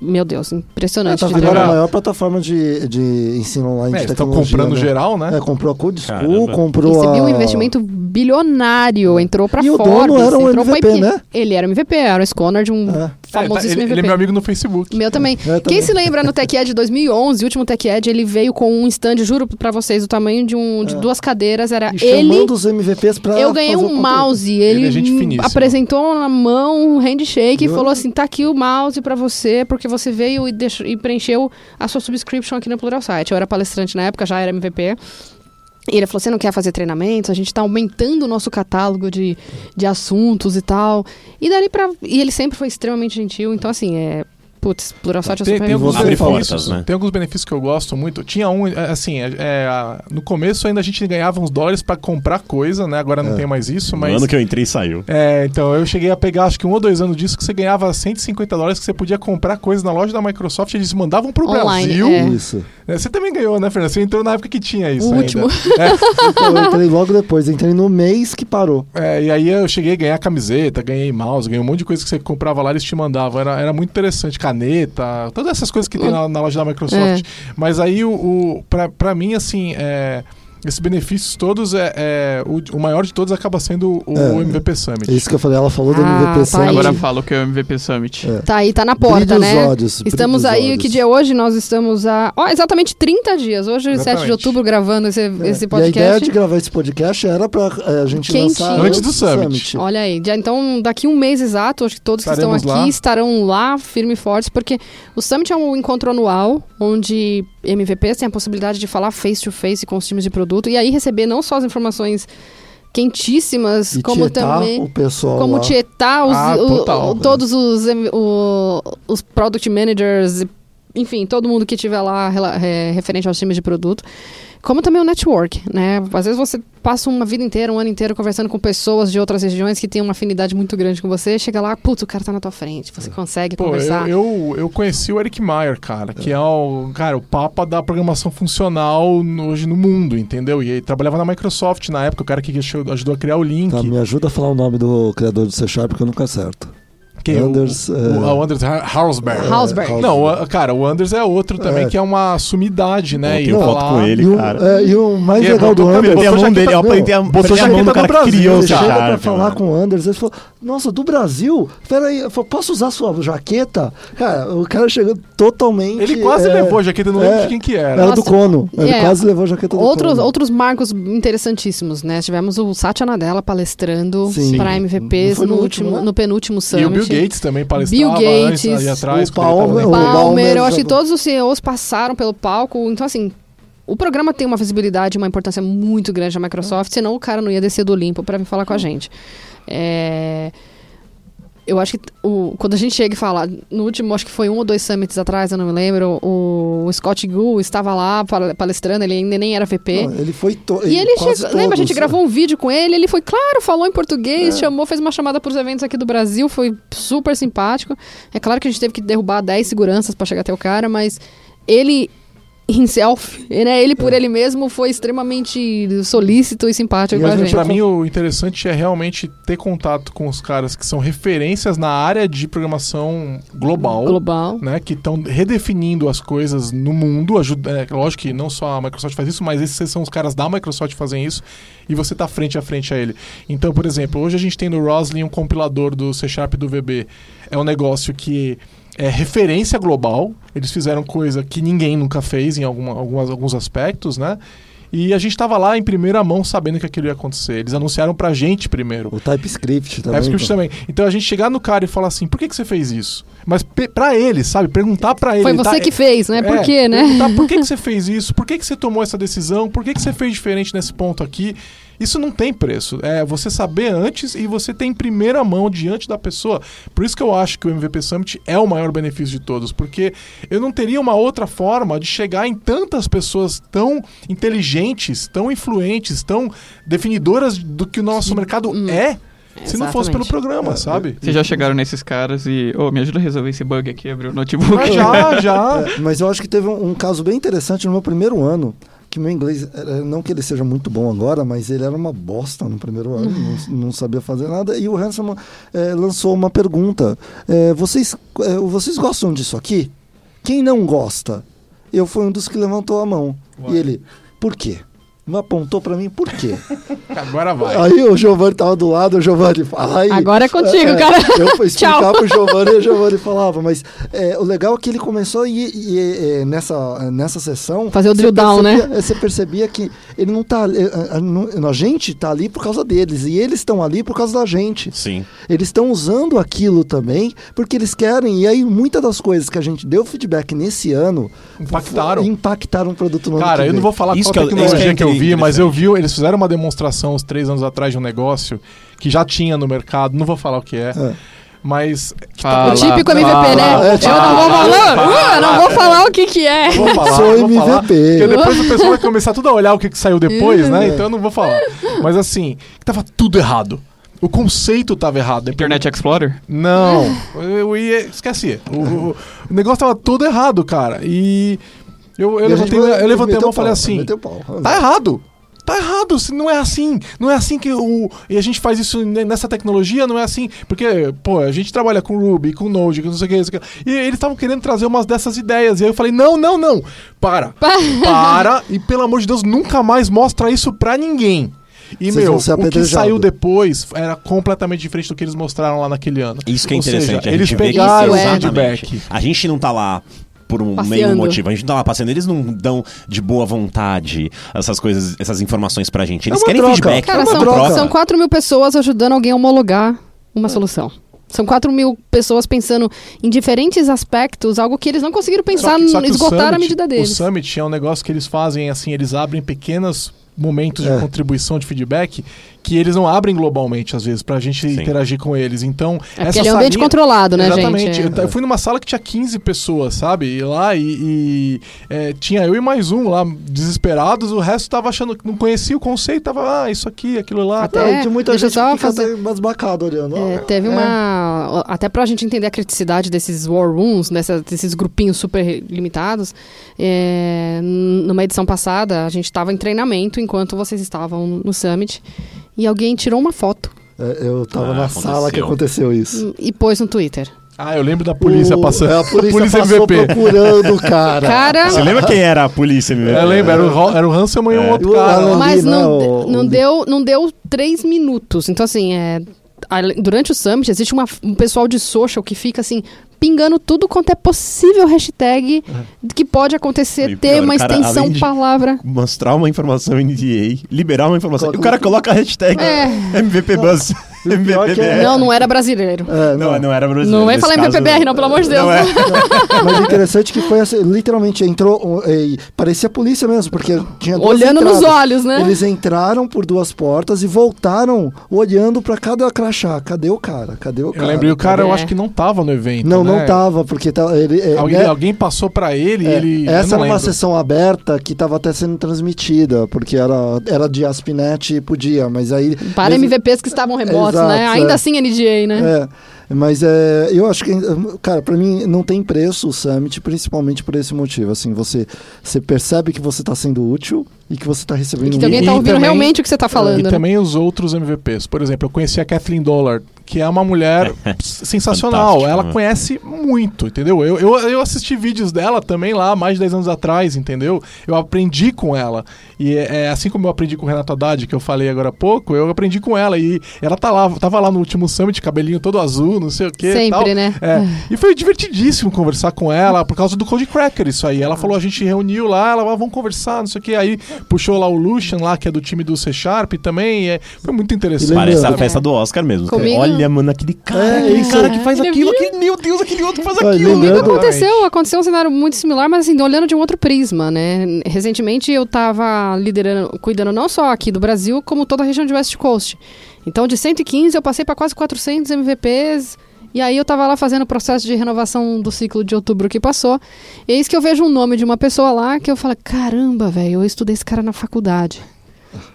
Meu Deus, É, impressionante. tá de virando a maior plataforma de, de ensino online É, de eles estão tecnologia. comprando né? geral, né? É, comprou a Code School, Caramba. comprou Recebi a... um investimento bilionário, entrou pra E o Forbes, dono era um pra MVP, IP. né? Ele era um MVP, era um Scholar de um É. É, tá- famosíssimo ele, MVP. ele é meu amigo no Facebook. Meu também. É, também. Quem se lembra no Tech Ed de 2011, o último Tech Ed, ele veio com um stand, juro pra vocês, o tamanho de, um, de É. duas cadeiras, era E ele... chamando os MVPs pra Eu ganhei o um mouse, Ele ele, é apresentou na mão um handshake e Eu- falou assim: tá aqui o mouse pra você, porque você veio e, deixou- e preencheu a sua subscription aqui no Pluralsight. Eu era palestrante na época, já era MVP. E ele falou: você não quer fazer treinamentos? A gente tá aumentando o nosso catálogo de, de assuntos e tal. E dali pra. E ele sempre foi extremamente gentil, então assim, é. Putz, Pluralsight é Tem, super tem alguns Abre benefícios, portas, né? tem alguns benefícios que eu gosto muito. Tinha um, é, assim, é, é, no começo ainda a gente ganhava uns dólares pra comprar coisa, né? Agora não É. tem mais isso, No mas ano que eu entrei, saiu. É, então eu cheguei a pegar acho que um ou dois anos disso que você ganhava 150 dólares que você podia comprar coisas na loja da Microsoft, eles mandavam pro Online, Brasil. é. Isso. É, Você também ganhou, né, Fernanda? Você entrou na época que tinha isso O ainda. último. (laughs) Então, eu entrei logo depois, entrei no mês que parou. É, e aí eu cheguei a ganhar camiseta, ganhei mouse, ganhei um monte de coisa que você comprava lá, eles te mandavam. Era, era muito interessante, caneta, todas essas coisas que tem na, na loja da Microsoft. Mas aí o, o pra mim, assim, é, esses benefícios todos, é, é, o, o maior de todos acaba sendo o, É. o MVP Summit. É isso que eu falei, ela falou do Ah, MVP tá Summit. aí. Agora falo que é o MVP Summit. É. Tá aí, tá na porta, Brilha os né? olhos, Estamos aí, olhos. que dia é hoje? Nós estamos a. Ó, exatamente 30 dias. Hoje, 7 de Exatamente. outubro, gravando esse, É. esse E a podcast. ideia de gravar esse podcast era pra é, a gente Quentinho. lançar Antes do Summit. Olha aí, já, então daqui um mês exato, acho que todos que Estaremos estão aqui lá. estarão lá, firme e fortes, porque o Summit é um encontro anual, onde MVPs têm a possibilidade de falar face to face com os times de produto, e aí receber não só as informações quentíssimas, E como também o pessoal como lá. tietar os, Ah, o- total. o- todos os, o- os product managers, enfim, todo mundo que tiver lá é, referente aos times de produto. Como também o network, né? Às vezes você passa uma vida inteira, um ano inteiro conversando com pessoas de outras regiões que têm uma afinidade muito grande com você. Chega lá, putz, o cara tá na tua frente, você consegue Pô, conversar. eu, eu, eu conheci o Eric Meyer, cara, que é o, cara, o papa da programação funcional no- hoje no mundo, entendeu? E ele trabalhava na Microsoft na época, o cara que ajudou a criar o Link. Tá, me ajuda a falar o nome do criador do C Sharp que eu nunca acerto. Que é o- Anders, o, é, o, o Anders Ha- Hausberg. Hausberg. Não, o- cara, o Anders é outro também, É. que é uma sumidade, né? Eu E tenho tá foto com ele, e, o, cara. é, e o mais E é, legal do Anders... Apertei a mão dele, eu apertei a, mão do cara que criou o pra falar com o Anders, ele falou, nossa, do Brasil? Peraí, posso usar sua jaqueta? Cara, o cara chegou totalmente... Ele quase é, levou a jaqueta, eu não lembro é, de quem que era. Era do Cono. Ele é. quase levou a jaqueta do Outros, Cono. outros marcos interessantíssimos, né? Tivemos o Satya Nadella palestrando para MVPs no, no último, último, né? no penúltimo E summit. o Bill Gates também palestrava Bill antes, Gates, ali atrás. o Palmer- o Palmer, eu acho que todos os CEOs passaram pelo palco. Então, assim, o programa tem uma visibilidade, uma importância muito grande na Microsoft, senão o cara não ia descer do Olimpo para vir falar com a gente. É, Eu acho que o, quando a gente chega e fala, no último, acho que foi um ou dois summits atrás, eu não me lembro, o, o Scott Gu estava lá pal- palestrando, ele ainda nem era VP. Não, ele foi... To... E ele chegou, lembra, a gente todos, gravou um vídeo com ele, ele foi, claro, falou em português, É. chamou, fez uma chamada para os eventos aqui do Brasil, foi super simpático. É claro que a gente teve que derrubar 10 seguranças para chegar até o cara, mas ele himself, né, ele É. por ele mesmo foi extremamente solícito e simpático E com a gente. Pra mim, o interessante é realmente ter contato com os caras que são referências na área de programação global. Global. Né, que estão redefinindo as coisas no mundo. Ajuda, é, lógico que não só a Microsoft faz isso, mas esses são os caras da Microsoft que fazem isso e você tá frente a frente a ele. Então, por exemplo, hoje a gente tem no Roslyn um compilador do C Sharp do VB. É um negócio que é referência global. Eles fizeram coisa que ninguém nunca fez em alguma, algumas, alguns aspectos, né? E a gente estava lá em primeira mão sabendo que aquilo ia acontecer. Eles anunciaram pra gente primeiro. O TypeScript também. TypeScript pô. também. Então a gente chegar no cara e falar assim, por que, que você fez isso? Mas pra ele, sabe? Perguntar pra ele. Foi tá? você que fez, né? Por É, quê, né? Perguntar por que, que você fez isso? Por que, que você tomou essa decisão? Por que, que você fez diferente nesse ponto aqui? Isso não tem preço. É você saber antes e você ter em primeira mão diante da pessoa. Por isso que eu acho que o MVP Summit é o maior benefício de todos. Porque eu não teria uma outra forma de chegar em tantas pessoas tão inteligentes, tão influentes, tão definidoras do que o nosso mercado Hum. é. Se não fosse pelo Exatamente. programa, sabe? Vocês já chegaram nesses caras e, ô, me ajuda a resolver esse bug aqui, abrir o notebook. Mas já, (laughs) já. É, mas eu acho que teve um, um caso bem interessante no meu primeiro ano, que meu inglês, era- não que ele seja muito bom agora, mas ele era uma bosta no primeiro ano, não, (laughs) não sabia fazer nada. E o Hanson eh, lançou uma pergunta: eh, vocês, eh, vocês gostam disso aqui? Quem não gosta? Eu fui um dos que levantou a mão. E ele, por quê? Não apontou pra mim por quê? (laughs) Agora vai. Aí o Giovanni tava do lado, o Giovanni fala aí. Agora é contigo, cara. Eu fui (laughs) explicar Tchau. pro Giovanni e o Giovanni falava, mas é, o legal é que ele começou e, e, é, nessa, nessa sessão. Fazer o drill down, né? percebia- é, Você percebia que ele não tá. é, A, não- a gente tá ali por causa deles e eles estão ali por causa da gente. Sim. Eles estão usando aquilo também porque eles querem. E aí, muitas das coisas que a gente deu feedback nesse ano Impactaram. impactaram o produto no Cara, eu não vou falar Isso qual que é- tecnologia é que eu vi, mas eu vi, eles fizeram uma demonstração uns três anos atrás de um negócio que já tinha no mercado, não vou falar o que é, É. mas Fala, o típico MVP, fala, né? é, eu tipo, não vou fala, falar, fala, uh, eu não vou falar o que que é. vou falar, Sou vou falar, MVP. porque depois o pessoal vai começar tudo a olhar o que, que saiu depois, né? É. Então eu não vou falar. Mas assim, tava tudo errado. O conceito tava errado. Internet Explorer? Não, eu ia. Esqueci. O, o- o negócio tava todo errado, cara. E eu, eu levantei, vai- eu levantei a mão e falei assim: tá errado. Tá errado, não é assim. Não é assim que o. E a gente faz isso ne- nessa tecnologia, não é assim. Porque, pô, a gente trabalha com Ruby, com Node, com não sei o que. não sei o que. E eles estavam querendo trazer umas dessas ideias. E aí eu falei: não, não, não. Para. (laughs) Para. E pelo amor de Deus, nunca mais mostra isso pra ninguém. E, Vocês meu, o que saiu depois era completamente diferente do que eles mostraram lá naquele ano. Isso que é Ou seja, interessante. a eles pegaram o Exatamente. feedback. A gente não tá lá por um Passeando. meio motivo. A gente não tá lá passeando. Eles não dão de boa vontade essas coisas, essas informações pra gente. Eles É uma querem troca. feedback. Cara, é uma são, troca. são 4 mil pessoas ajudando alguém a homologar uma solução. São 4 mil pessoas pensando em diferentes aspectos, algo que eles não conseguiram pensar, Só que- só que esgotar a Summit- medida deles. O Summit é um negócio que eles fazem assim, eles abrem pequenos momentos de É. contribuição de feedback que eles não abrem globalmente, às vezes, pra gente Sim. interagir com eles. Então, É essa ele é um ambiente salinha- controlado, né, Exatamente. gente? Eu, ta- eu fui numa sala que tinha 15 pessoas, sabe? E lá e, e, é, tinha eu e mais um lá, desesperados. O resto tava achando que não conhecia o conceito, tava, ah, isso aqui, aquilo lá. Até-. É, tem muita gente só fazer- até embasbacado olhando. É, teve uma. Até pra gente entender a criticidade desses war rooms, dessa- desses grupinhos super limitados, é, numa edição passada, a gente tava em treinamento enquanto vocês estavam no Summit e alguém tirou uma foto é, eu tava Ah, na aconteceu. sala que aconteceu isso. e pôs no Twitter. Ah, eu lembro da polícia O- passando. é, a (laughs) polícia, Polícia passou MVP. procurando o cara. Cara, Você lembra quem era a polícia? meu? Eu lembro, era o, era o Hanselman e um É. outro o cara. Mas ali, né, não, não, deu, não deu três minutos. Então, assim, é, durante o Summit existe uma- um pessoal de social que fica assim. Pingando tudo quanto é possível hashtag que pode acontecer, E ter pior, uma cara, extensão além de- palavra. Mostrar uma informação NDA, liberar uma informação. Coloca E o cara coloca a hashtag É. MVP Buzz. (laughs) É- Não, não era brasileiro. É, Não, não era brasileiro. Não vem falar caso, MVPBR, não, pelo amor de Deus. (laughs) Não é. Mas o interessante é que foi assim, literalmente entrou e parecia a polícia mesmo, porque tinha duas Olhando nos entradas. olhos, né? Eles entraram por duas portas e voltaram olhando pra cada crachá. Cadê o cara? Cadê o cara? Eu lembro, e o cara eu É. acho que não tava no evento. Não, né? não tava, porque tá, ele, é, Alguém, né, alguém passou pra ele é, e ele. essa não era uma sessão aberta que tava até sendo transmitida, porque era, era de Aspinet e podia, mas aí... Para mesmo- MVPs que estavam remotos, Exato, né? Ainda é. assim NDA, né? É, mas é, eu acho que, cara, pra mim não tem preço o Summit, principalmente por esse motivo. Assim, você, você percebe que você tá sendo útil e que você tá recebendo Que um alguém tá E ouvindo também- realmente o que você tá falando, E né? também os outros MVPs. Por exemplo, eu conheci a Kathleen Dollard, que é uma mulher (laughs) sensacional. Fantástico, Ela né? conhece muito, entendeu? Eu, eu, eu assisti vídeos dela também lá, mais de 10 anos atrás, entendeu? Eu aprendi com ela. E é, é assim como eu aprendi com o Renato Haddad, que eu falei agora há pouco, eu aprendi com ela. E ela tá lá, tava lá no último summit, cabelinho todo azul, não sei o que. Sempre, tal. né? É, e foi divertidíssimo conversar com ela por causa do Code Cracker, isso aí. Ela falou, a gente reuniu lá, ela, ah, vamos conversar, não sei o que. Aí puxou lá o Lucian lá, que é do time do C Sharp também. é, foi muito interessante. Parece a festa do Oscar mesmo. Comigo- Olha, mano, aquele cara, É, aquele cara que faz Ele aquilo, viu? aquele, meu Deus, aquele outro que faz Olha, aquilo. lembrando- aconteceu, aconteceu um cenário muito similar, mas assim, olhando de um outro prisma, né? Recentemente eu tava liderando, cuidando não só aqui do Brasil, como toda a região de West Coast. Então, de 115 eu passei para quase 400 MVPs. E aí eu tava lá fazendo o processo de renovação do ciclo de outubro que passou. E eis que eu vejo um nome de uma pessoa lá que eu falo, caramba, velho, eu estudei esse cara na faculdade.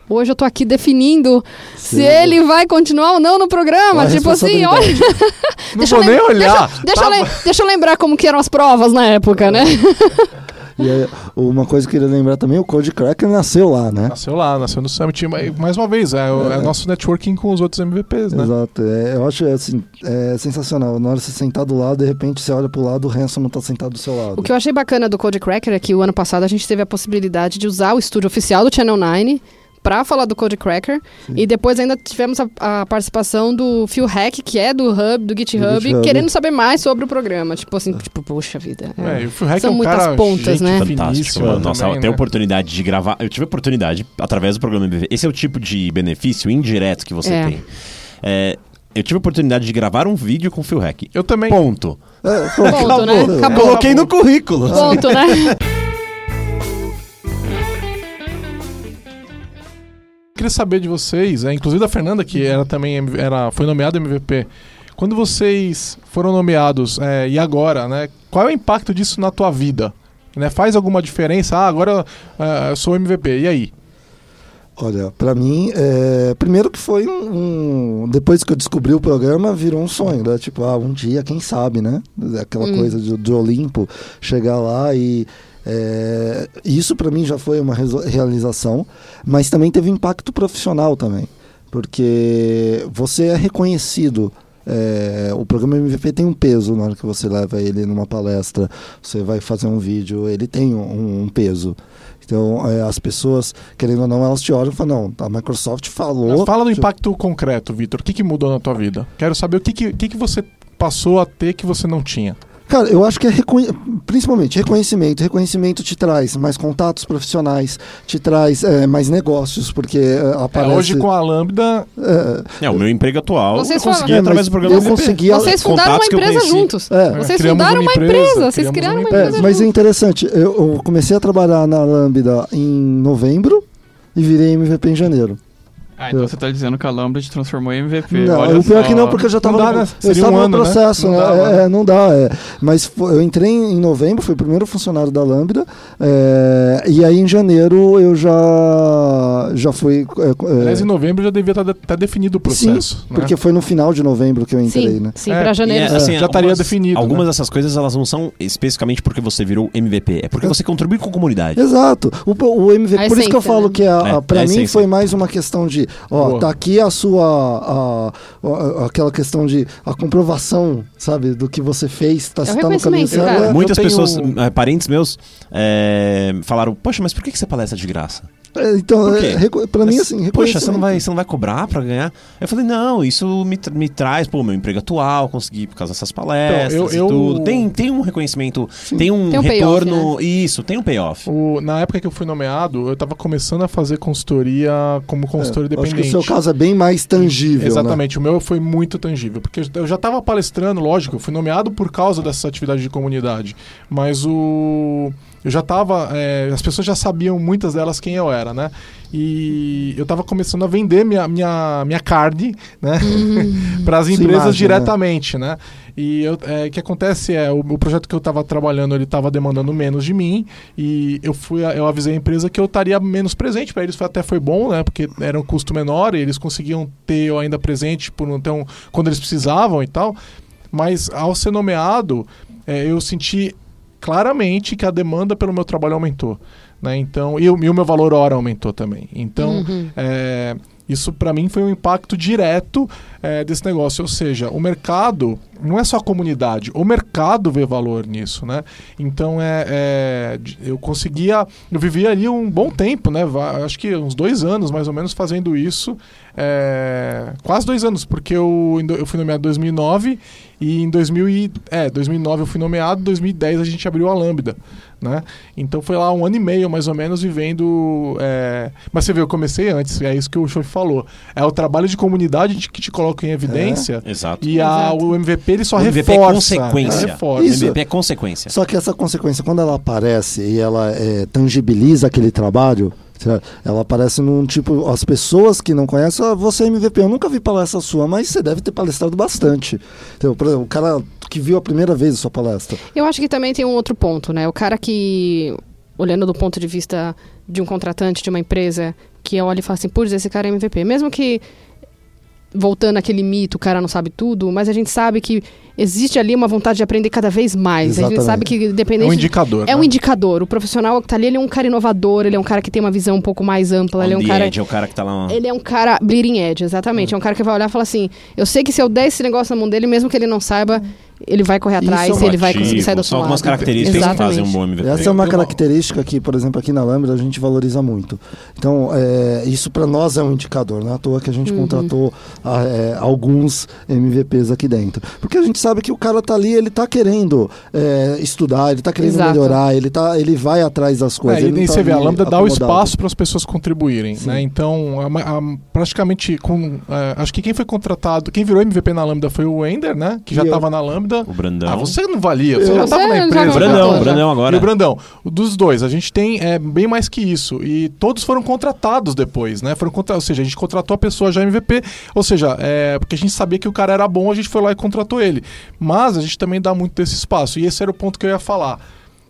Hoje eu tô aqui definindo se Sim. ele vai continuar ou não no programa. Tipo assim, olha. responsabilidade? (laughs) Não Deixa vou eu nem olhar. Deixa, Tá eu lem- deixa eu lembrar como que eram as provas na época, né? (laughs) E aí, uma coisa que eu queria lembrar também, o Code Cracker nasceu lá, né? Nasceu lá, nasceu no Summit. Mas, Mais uma vez, é, o é o nosso networking com os outros MVPs, né? Exato. É, eu acho assim, é sensacional. Na hora de você sentar do lado, de repente você olha pro lado, o Hanson não tá sentado do seu lado. O que eu achei bacana do Code Cracker é que o ano passado a gente teve a possibilidade de usar o estúdio oficial do Channel 9 para falar do Code Cracker. E depois ainda tivemos a, a participação do Phil Hack, que é do Hub, do GitHub, GitHub. querendo saber mais sobre o programa. Tipo assim, tipo, poxa vida. É, e o Phil Hack São é um muitas cara pontas, né? Fantástico. Nossa, a né? oportunidade de gravar. Eu tive a oportunidade, através do programa MVV. Esse é o tipo de benefício indireto que você É. tem. É, eu tive a oportunidade de gravar um vídeo com o Phil Hack. Eu também. Ponto. É, Ponto, né? acabou. Acabou. Coloquei no currículo. Ponto, né? (laughs) queria saber de vocês, é, inclusive da Fernanda, que era também era, foi nomeada MVP. Quando vocês foram nomeados, é, e agora, né? Qual é o impacto disso na tua vida? Né, faz alguma diferença? Ah, agora ah, eu sou MVP, e aí? Olha, pra mim, é, primeiro que foi um, um- Depois que eu descobri o programa, virou um sonho, né? Tipo, ah, um dia, quem sabe, né? Aquela Hum. coisa de, de Olimpo, chegar lá e. é, isso pra mim já foi uma realização, mas também teve impacto profissional também, porque você é reconhecido. é, o programa MVP tem um peso na hora que você leva ele numa palestra, você vai fazer um vídeo, ele tem um- um peso. Então, é, as pessoas, querendo ou não, elas te olham e falam, não, a Microsoft falou... Mas fala do impacto concreto, Vitor. O que, que mudou na tua vida? Quero saber o que, que, que, que você passou a ter que você não tinha. Cara, eu acho que é reconhe... principalmente reconhecimento. Reconhecimento te traz mais contatos profissionais, te traz é, mais negócios, porque é, É, aparece... hoje com a Lambda, é, É, o meu emprego atual Vocês eu consegui falam- através É, do mas programa eu consegui- a- Vocês fundaram uma contatos que eu empresa juntos. é, Vocês criamos fundaram uma empresa, empresa. Vocês criaram uma uma empresa. É, mas é interessante, eu, eu comecei a trabalhar na Lambda em novembro e virei MVP em janeiro. Ah, então você tá dizendo que a Lambda te transformou em MVP. Não, Olha o pior é só. que não, porque eu já tava, Não dá, né? eu estava um no ano, né? processo, Não né? dá, É, né? é, não dá, é. Mas eu entrei em novembro, fui o primeiro funcionário da Lambda, é, e aí em janeiro eu já, já fui... é, é, Aliás, em novembro já devia estar definido o sim, processo. né? porque foi no final de novembro que eu entrei, Sim, né? sim, É, pra janeiro. É, assim, já estaria algumas- definido, Algumas né? dessas coisas elas não são especificamente porque você virou MVP, é porque você contribui com a comunidade. Exato. O, o MVP, A por isso que eu falo né? que a, a, É, pra a mim essência. foi mais uma questão de, ó, Boa. tá aqui a sua, a- a- aquela questão de a comprovação, sabe, do que você fez, tá, É tá no caminho certo. É, Muitas tenho- pessoas, eh, parentes meus, eh, falaram: Poxa, mas por que que você palestra de graça? É, então, quê? é, mim, Mas, assim, Poxa, você não, vai, você não vai cobrar pra ganhar? Eu falei, não, isso me, tra- me traz, pô, meu emprego atual, consegui por causa dessas palestras Então, eu- e eu- tudo. Tem, tem um reconhecimento, tem um, Tem um retorno. Isso, tem um payoff. O- na época que eu fui nomeado, eu estava começando a fazer consultoria como consultor É, independente. Acho que o seu caso é bem mais tangível, né? Exatamente, o meu foi muito tangível, porque eu já estava palestrando, lógico, eu fui nomeado por causa dessa atividade de comunidade, mas o eu já estava, as pessoas já sabiam muitas delas quem eu era, né? E eu estava começando a vender minha minha, minha card, né, (laughs) para as empresas imagem, diretamente, né? E eu- é, o que acontece é, o, o projeto que eu estava trabalhando, ele estava demandando menos de mim, e eu fui, eu avisei a empresa que eu estaria menos presente para eles, foi- até foi bom, né? Porque era um custo menor e eles conseguiam ter eu ainda presente por não ter um, quando eles precisavam e tal. Mas ao ser nomeado, é, eu senti claramente que a demanda pelo meu trabalho aumentou, né? Então, e, o e o meu valor hora aumentou também. Então, Uhum. é, isso para mim foi um impacto direto é, desse negócio. Ou seja, o mercado não é só a comunidade, o mercado vê valor nisso, né? Então é, é, eu conseguia, eu vivia ali um bom tempo, né? Acho que uns dois anos mais ou menos fazendo isso, é, quase dois anos, porque eu, eu fui nomeado em 2009 e em 2000 e, é, 2009 eu fui nomeado, em 2010 a gente abriu a Lambda, né? Então foi lá um ano e meio mais ou menos vivendo. é, Mas você vê, eu comecei antes, é isso que o Chof falou. É o trabalho de comunidade de- que te coloca em evidência. Exato. E a- Exato. o MVP ele só O MVP é reforça. consequência. ele reforça. Isso. MVP é consequência. Só que essa consequência, quando ela aparece e ela é, tangibiliza aquele trabalho, ela aparece num tipo. As pessoas que não conhecem, ah, você é MVP. Eu nunca vi palestra sua, mas você deve ter palestrado bastante. Então, por exemplo, o cara que viu a primeira vez a sua palestra. Eu acho que também tem um outro ponto, né? O cara que, olhando do ponto de vista de um contratante, de uma empresa, que olha e fala assim, putz, esse cara é MVP. Mesmo que, voltando àquele mito, o cara não sabe tudo, mas a gente sabe que existe ali uma vontade de aprender cada vez mais. A gente Exatamente. sabe que, É independente... um indicador. É um né? indicador. O profissional que tá ali, ele é um cara inovador, ele é um cara que tem uma visão um pouco mais ampla, ele é um the cara... edge, é o cara que tá lá. Ele é um cara bleeding edge, exatamente. É um cara que vai olhar e falar assim: eu sei que se eu der esse negócio na mão dele, mesmo que ele não saiba, ele vai correr Isso atrás é um e ele vai conseguir sair do São outro algumas características que fazem um Exatamente. bom MVP. Essa é uma característica que, por exemplo, aqui na Lambda a gente valoriza muito. Então, é, isso para nós é um indicador, não é à toa que a gente Uhum. contratou é, alguns MVPs aqui dentro. Porque a gente sabe que o cara tá ali, ele tá querendo é, estudar, ele tá querendo Exato. melhorar, ele, tá, ele vai atrás das coisas. É, e tá você vê, a Lambda dá o acomodado. espaço para as pessoas contribuírem, né? Então, a ma- a- praticamente, com, é, acho que quem foi contratado, quem virou MVP na Lambda foi o Ender, né? Que já estava na Lambda. O Brandão. Ah, você não valia, você Eu- já estava na empresa. não Brandão. Brandão E agora. o Brandão, o dos dois, a gente tem é, bem mais que isso. E todos foram contratados depois, né? Foram contra... Ou seja, a gente contratou a pessoa já MVP. Ou seja, é, porque a gente sabia que o cara era bom, a gente foi lá e contratou ele. Mas a gente também dá muito desse espaço. E esse era o ponto que eu ia falar.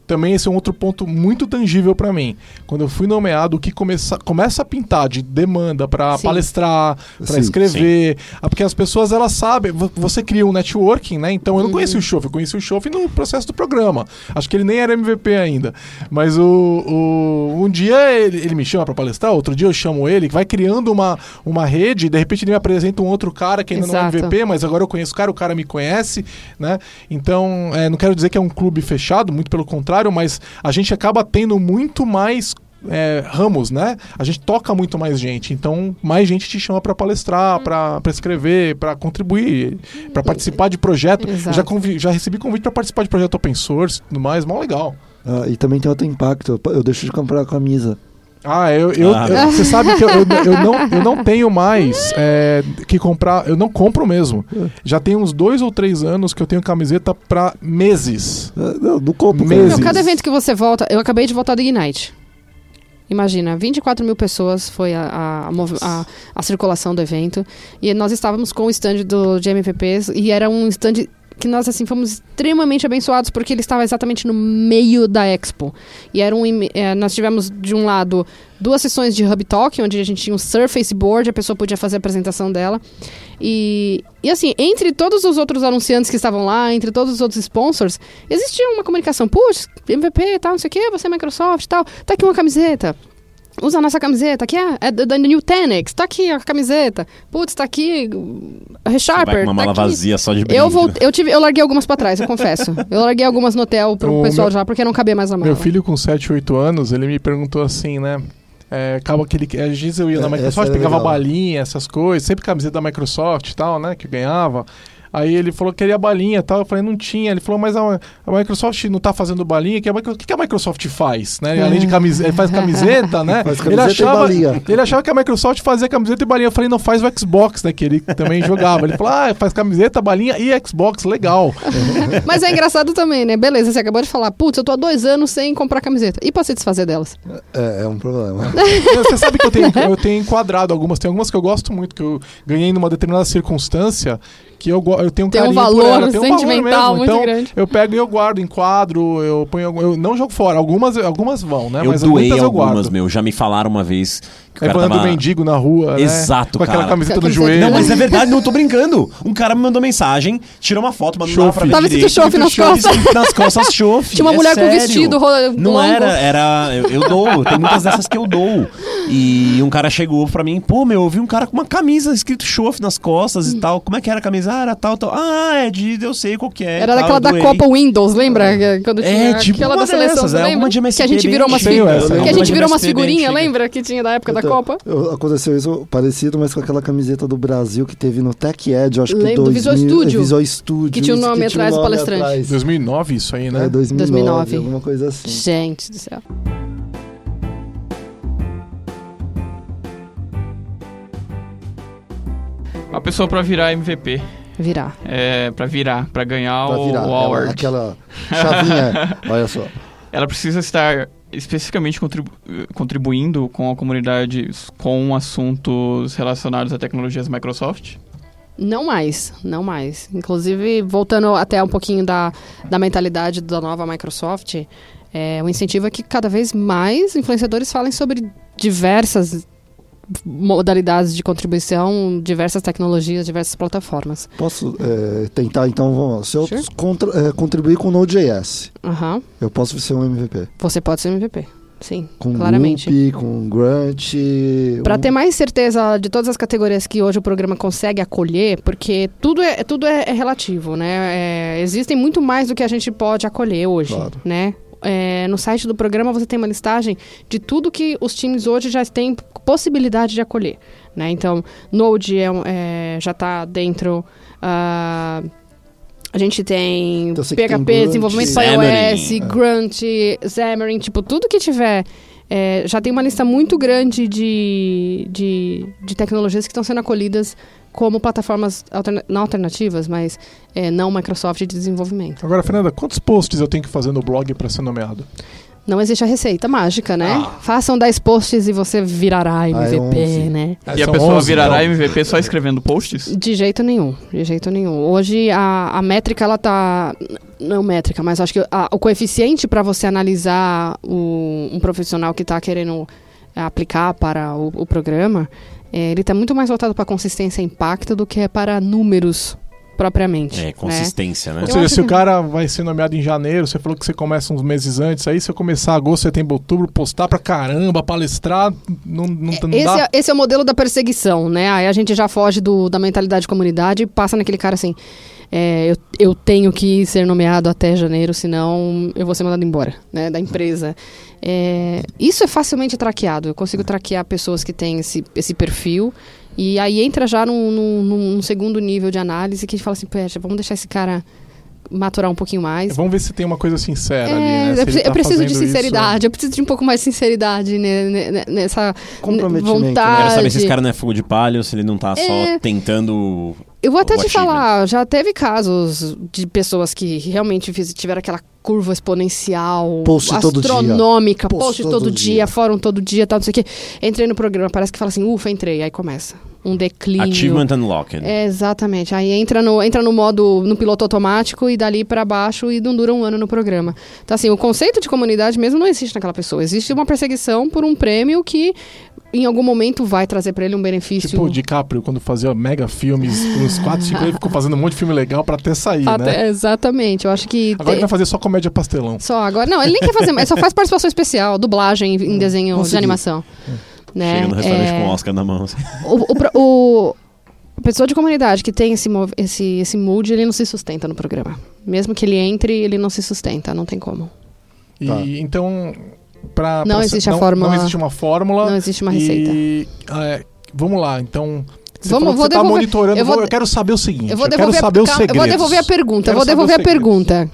Também esse é um outro ponto muito tangível para mim. Quando eu fui nomeado, o que começa, começa a pintar de demanda para Sim. palestrar, para Sim, escrever, ah, porque as pessoas elas sabem, vo- você cria um networking, né? Então eu não conheci o Chof, eu conheci o Chof no processo do programa. Acho que ele nem era MVP ainda. Mas o, o- um dia ele, ele me chama para palestrar, outro dia eu chamo ele, vai criando uma, uma rede, e de repente ele me apresenta um outro cara que ainda não é Exato. MVP, mas agora eu conheço o cara, o cara me conhece, né? Então, é, não quero dizer que é um clube fechado, muito pelo contrário, mas a gente acaba tendo muito mais é, ramos, né? A gente toca muito mais gente, então mais gente te chama para palestrar, para escrever, para contribuir, para participar de projeto. Já, já recebi convite para participar de projeto open source, e tudo mais, mó legal. Ah, e também tem outro impacto. Eu, eu deixo de comprar a camisa. Ah, eu, eu- Ah. eu- você sabe que eu, eu, eu não, eu não tenho mais é, que comprar, eu não compro mesmo. Já tem uns dois ou três anos que eu tenho camiseta para meses. Ah, Não, não compro Meses. Não, cada evento que você volta, eu acabei de voltar do Ignite. Imagina, 24 mil pessoas foi a, a, a a- a circulação do evento. E nós estávamos com o stand do, de MVPs e era um stand que nós assim fomos extremamente abençoados porque ele estava exatamente no meio da Expo. E era um, eh, nós tivemos de um lado duas sessões de Hub Talk, onde a gente tinha um Surface Board, a pessoa podia fazer a apresentação dela. E, e assim, entre todos os outros anunciantes que estavam lá, entre todos os outros sponsors, existia uma comunicação. Putz, MVP tal, não sei o quê, você é Microsoft tal. Tá aqui uma camiseta. Usa a nossa camiseta. Aqui é, é da New Tenex. Tá aqui a camiseta. Putz, tá aqui uh, a Vai Resharper. com uma tá mala aqui. vazia só de brinde. Eu, vou, eu, tive, eu larguei algumas pra trás, eu confesso. Eu larguei algumas no hotel pro O pessoal meu- já, porque não cabia mais na mala. Meu filho com 7, 8 anos, ele me perguntou assim, né? É, acaba que ele. Às vezes eu ia na É, Microsoft, pegava legal. balinha, essas coisas, sempre camiseta da Microsoft e tal, né? Que ganhava. Aí ele falou que queria balinha e tal. Eu falei, não tinha. Ele falou, mas a, a Microsoft não tá fazendo balinha. Que a Micro- O que, que a Microsoft faz? Né? Além de camiseta, ele faz camiseta, né? (laughs) Faz ele, camiseta e achava, balinha. ele achava que a Microsoft fazia camiseta e balinha. Eu falei, não, faz o Xbox, né? Que ele também jogava. Ele falou, ah, faz camiseta, balinha e Xbox, legal. (laughs) Mas é engraçado também, né? Beleza, você acabou de falar, putz, eu tô há dois anos sem comprar camiseta. E pra se desfazer delas? É, é um problema. (laughs) Você sabe que eu tenho, eu tenho enquadrado algumas, tem algumas que eu gosto muito, que eu ganhei numa determinada circunstância, que eu, eu tenho um Tem um valor tem um valor sentimental mesmo. muito então, grande. Eu pego e eu guardo, enquadro, eu ponho, algum- eu não jogo fora. Algumas, algumas vão, né? Eu Mas doei muitas eu algumas, guardo. meu. Já me falaram uma vez cara Levando tava... o mendigo na rua, né? Exato, Com aquela cara. camiseta no Camiseta- joelho. Não, mas é verdade, não tô brincando. Um cara me mandou mensagem, tirou uma foto, mandou lá Chofe. pra ver Tava escrito chofe nas costas. Nas costas, chofe. Tinha uma é mulher com sério. vestido ro- Não longo. era, era... Eu, eu dou, tem muitas dessas que eu dou. E um cara chegou pra mim, pô, meu, eu vi um cara com uma camisa escrito chofe nas costas e tal. Como é que era a camisa? Ah, era tal, tal. Ah, é de... Eu sei qual que é. Era tal, daquela da. Copa Windows, lembra? Que- Quando É, tinha tipo aquela uma da seleção, dessas, é, lembra? uma de MSP que a gente virou umas figurinhas. Eu Que a gente Uma virou umas figurinhas, lembra? Que tinha da época da Copa. eu- aconteceu isso parecido, mas com aquela camiseta do Brasil que teve no Tech Edge, acho que Lembro do 2000, Visual Studio. é, Visual Studio. Que tinha o isso, nome atrás do nome palestrante. atrás. 2009 isso aí, né? É, 2009, 2009. alguma coisa assim. Gente do céu. A pessoa pra virar MVP. Virar. É, pra virar, pra ganhar Pra o, virar. o ela- award. aquela (laughs) chavinha. olha só. Ela precisa estar especificamente contribu- contribuindo com a comunidade com assuntos relacionados a tecnologias Microsoft. Não mais, não mais. Inclusive, voltando até um pouquinho da, da mentalidade da nova Microsoft, é, o incentivo é que cada vez mais influenciadores falem sobre diversas modalidades de contribuição, diversas tecnologias, diversas plataformas. Posso é, tentar, então, vamos, se eu Sure. contra- é, contribuir com Node.js, eu posso ser um MVP. Você pode ser MVP. Sim, Com claramente. Loop, com Grunt... Para um- ter mais certeza de todas as categorias que hoje o programa consegue acolher, porque tudo é, tudo é, é relativo, né? É, existem muito mais do que a gente pode acolher hoje, Claro. né? É, no site do programa você tem uma listagem de tudo que os times hoje já têm possibilidade de acolher, né? Então, Node é, é, já está dentro... ah, a gente tem Então, você que tem PHP, Grunt, desenvolvimento para iOS, Grunt, Xamarin, tipo, tudo que tiver é, já tem uma lista muito grande de, de, de tecnologias que estão sendo acolhidas como plataformas alterna não alternativas, mas é, não Microsoft de desenvolvimento. Agora, Fernanda, quantos posts eu tenho que fazer no blog para ser nomeado? Não existe a receita mágica, né? Ah. Façam 10 posts e você virará MVP, 11. né? e a pessoa 11, virará então. MVP só escrevendo posts? De jeito nenhum, de jeito nenhum. Hoje a, a métrica ela tá não métrica, mas acho que a- o coeficiente para você analisar o- um profissional que está querendo é, aplicar para o, o programa, é, ele está muito mais voltado para consistência e impacto do que é para números propriamente. É, né? consistência, né? Ou Eu seja, se o que- cara vai ser nomeado em janeiro, você falou que você começa uns meses antes, aí se eu começar agosto, setembro, outubro, postar pra caramba, palestrar, não, não, não Esse dá. é, esse é o modelo da perseguição, né? Aí a gente já foge do, da mentalidade de comunidade e passa naquele cara assim. É, eu, eu tenho que ser nomeado até janeiro, senão eu vou ser mandado embora, né? Da empresa. É, isso é facilmente traqueado. Eu consigo traquear pessoas que têm esse, esse perfil. E aí entra já num, num- num segundo nível de análise que a gente fala assim, poxa, vamos deixar esse cara maturar um pouquinho mais. Vamos ver se tem uma coisa sincera É, ali, né? Se eu, preciso- tá eu preciso de fazendo isso- sinceridade, eu preciso de um pouco mais de sinceridade ne- ne- ne- nessa Comprometimento, né? vontade. Quero saber se esse cara não é fogo de palha ou se ele não tá É. só tentando. Eu vou até te falar, já teve casos de pessoas que realmente tiveram aquela curva exponencial, Post todo astronômica, Post post, todo todo, dia. dia, fórum todo dia, tal, não sei o quê. Entrei no programa, parece que fala assim, ufa, entrei, aí começa. Um declínio. Achievement Unlocked. É, exatamente. Aí entra no, entra no modo, no piloto automático e dali pra baixo e não dura um ano no programa. Então, assim, o conceito de comunidade mesmo não existe naquela pessoa. Existe uma perseguição por um prêmio que em algum momento vai trazer pra ele um benefício. Tipo o DiCaprio, quando fazia mega filmes, uns 4, 5 ele ficou fazendo um monte de filme legal pra até sair, Até- né? Exatamente. Eu acho que. Agora ele vai fazer só comédia pastelão. Só agora. Não, ele nem quer fazer, ele só faz participação especial, dublagem em desenho de Consegui. animação. Né? Chega no restaurante É, com o Oscar na mão. assim. o, o, o- a pessoa de comunidade que tem esse, esse, esse mood, ele não se sustenta no programa. Mesmo que ele entre, ele não se sustenta, não tem como. E Tá. então, pra, Não pra- existe a não, fórmula- Não existe uma fórmula. Não existe uma receita. E é, vamos lá, então. Você Vamos- falou que vou você tá monitorando. eu Eu, vou- eu quero saber o seguinte. Eu vou quero devolver, saber a, os calma, eu vou devolver a pergunta. Quero Eu vou devolver a pergunta.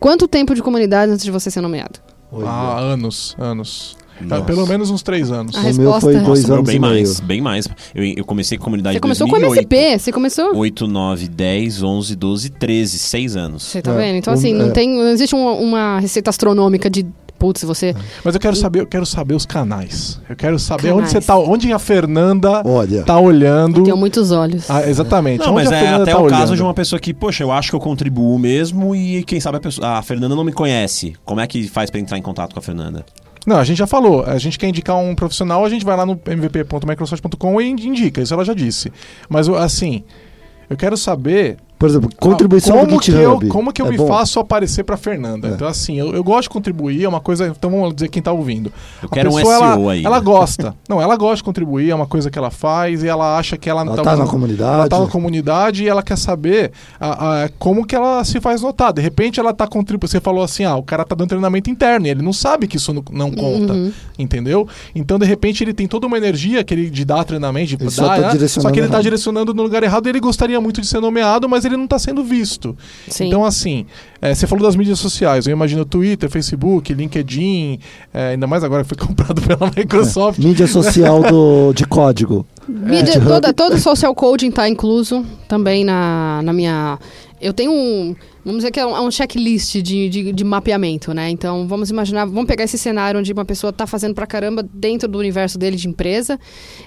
Quanto tempo de comunidade antes de você ser nomeado? Oi, Ah, anos, anos. Tá, Nossa. pelo menos uns três anos. A O meu resposta- foi Nossa, dois Nossa, meu, anos bem e meio. mais, bem mais. Eu, eu comecei com comunidade Você em começou com 2008. MSP, você começou. 8, 9, 10, 11, 12, 13, 6 anos. Você tá É, vendo? Então, um- assim, não, é. tem, não existe uma, uma receita astronômica de. Putz, você. Mas eu quero saber, eu quero saber os canais. Eu quero saber onde Canais. você tá, onde a Fernanda Olha, tá olhando. Eu tenho muitos olhos. Ah, exatamente. Não, onde mas é até tá o olhando. caso de uma pessoa que, poxa, eu acho que eu contribuo mesmo e quem sabe a, pessoa, a Fernanda não me conhece. Como é que faz pra entrar em contato com a Fernanda? Não, a gente já falou. A gente quer indicar um profissional, a gente vai lá no mvp.microsoft.com e indica. Isso ela já disse. Mas, assim, eu quero saber por exemplo, contribuição como do que eu, como que eu é me bom? faço aparecer pra Fernanda? É. Então, assim, eu, eu gosto de contribuir, é uma coisa. Então vamos dizer quem tá ouvindo. Eu A quero um pessoa, SEO ela, aí. Ela gosta. (laughs) Não, ela gosta de contribuir, é uma coisa que ela faz e ela acha que ela, Ela tá tá na comunidade. Ela tá na comunidade e ela quer saber a- a- como que ela se faz notar. De repente ela tá contribuindo. Você falou assim: ah, o cara tá dando treinamento interno e ele não sabe que isso não, não conta. Uhum. Entendeu? Então, de repente, ele tem toda uma energia que ele de dar treinamento, de Ele só dar, tá né? direcionando só que ele tá errado. direcionando no lugar errado e ele gostaria muito de ser nomeado, mas ele não tá sendo visto. Sim. Então, assim, é, você falou das mídias sociais. Eu imagino Twitter, Facebook, LinkedIn, é, ainda mais agora que foi (laughs) comprado pela Microsoft. Mídia social do, de código. Mídia, GitHub. toda, todo social coding está incluso também na, na minha. Eu tenho um. Vamos dizer que é um, é um checklist de, de, de mapeamento, né? Então, vamos imaginar, vamos pegar esse cenário onde uma pessoa está fazendo pra caramba dentro do universo dele de empresa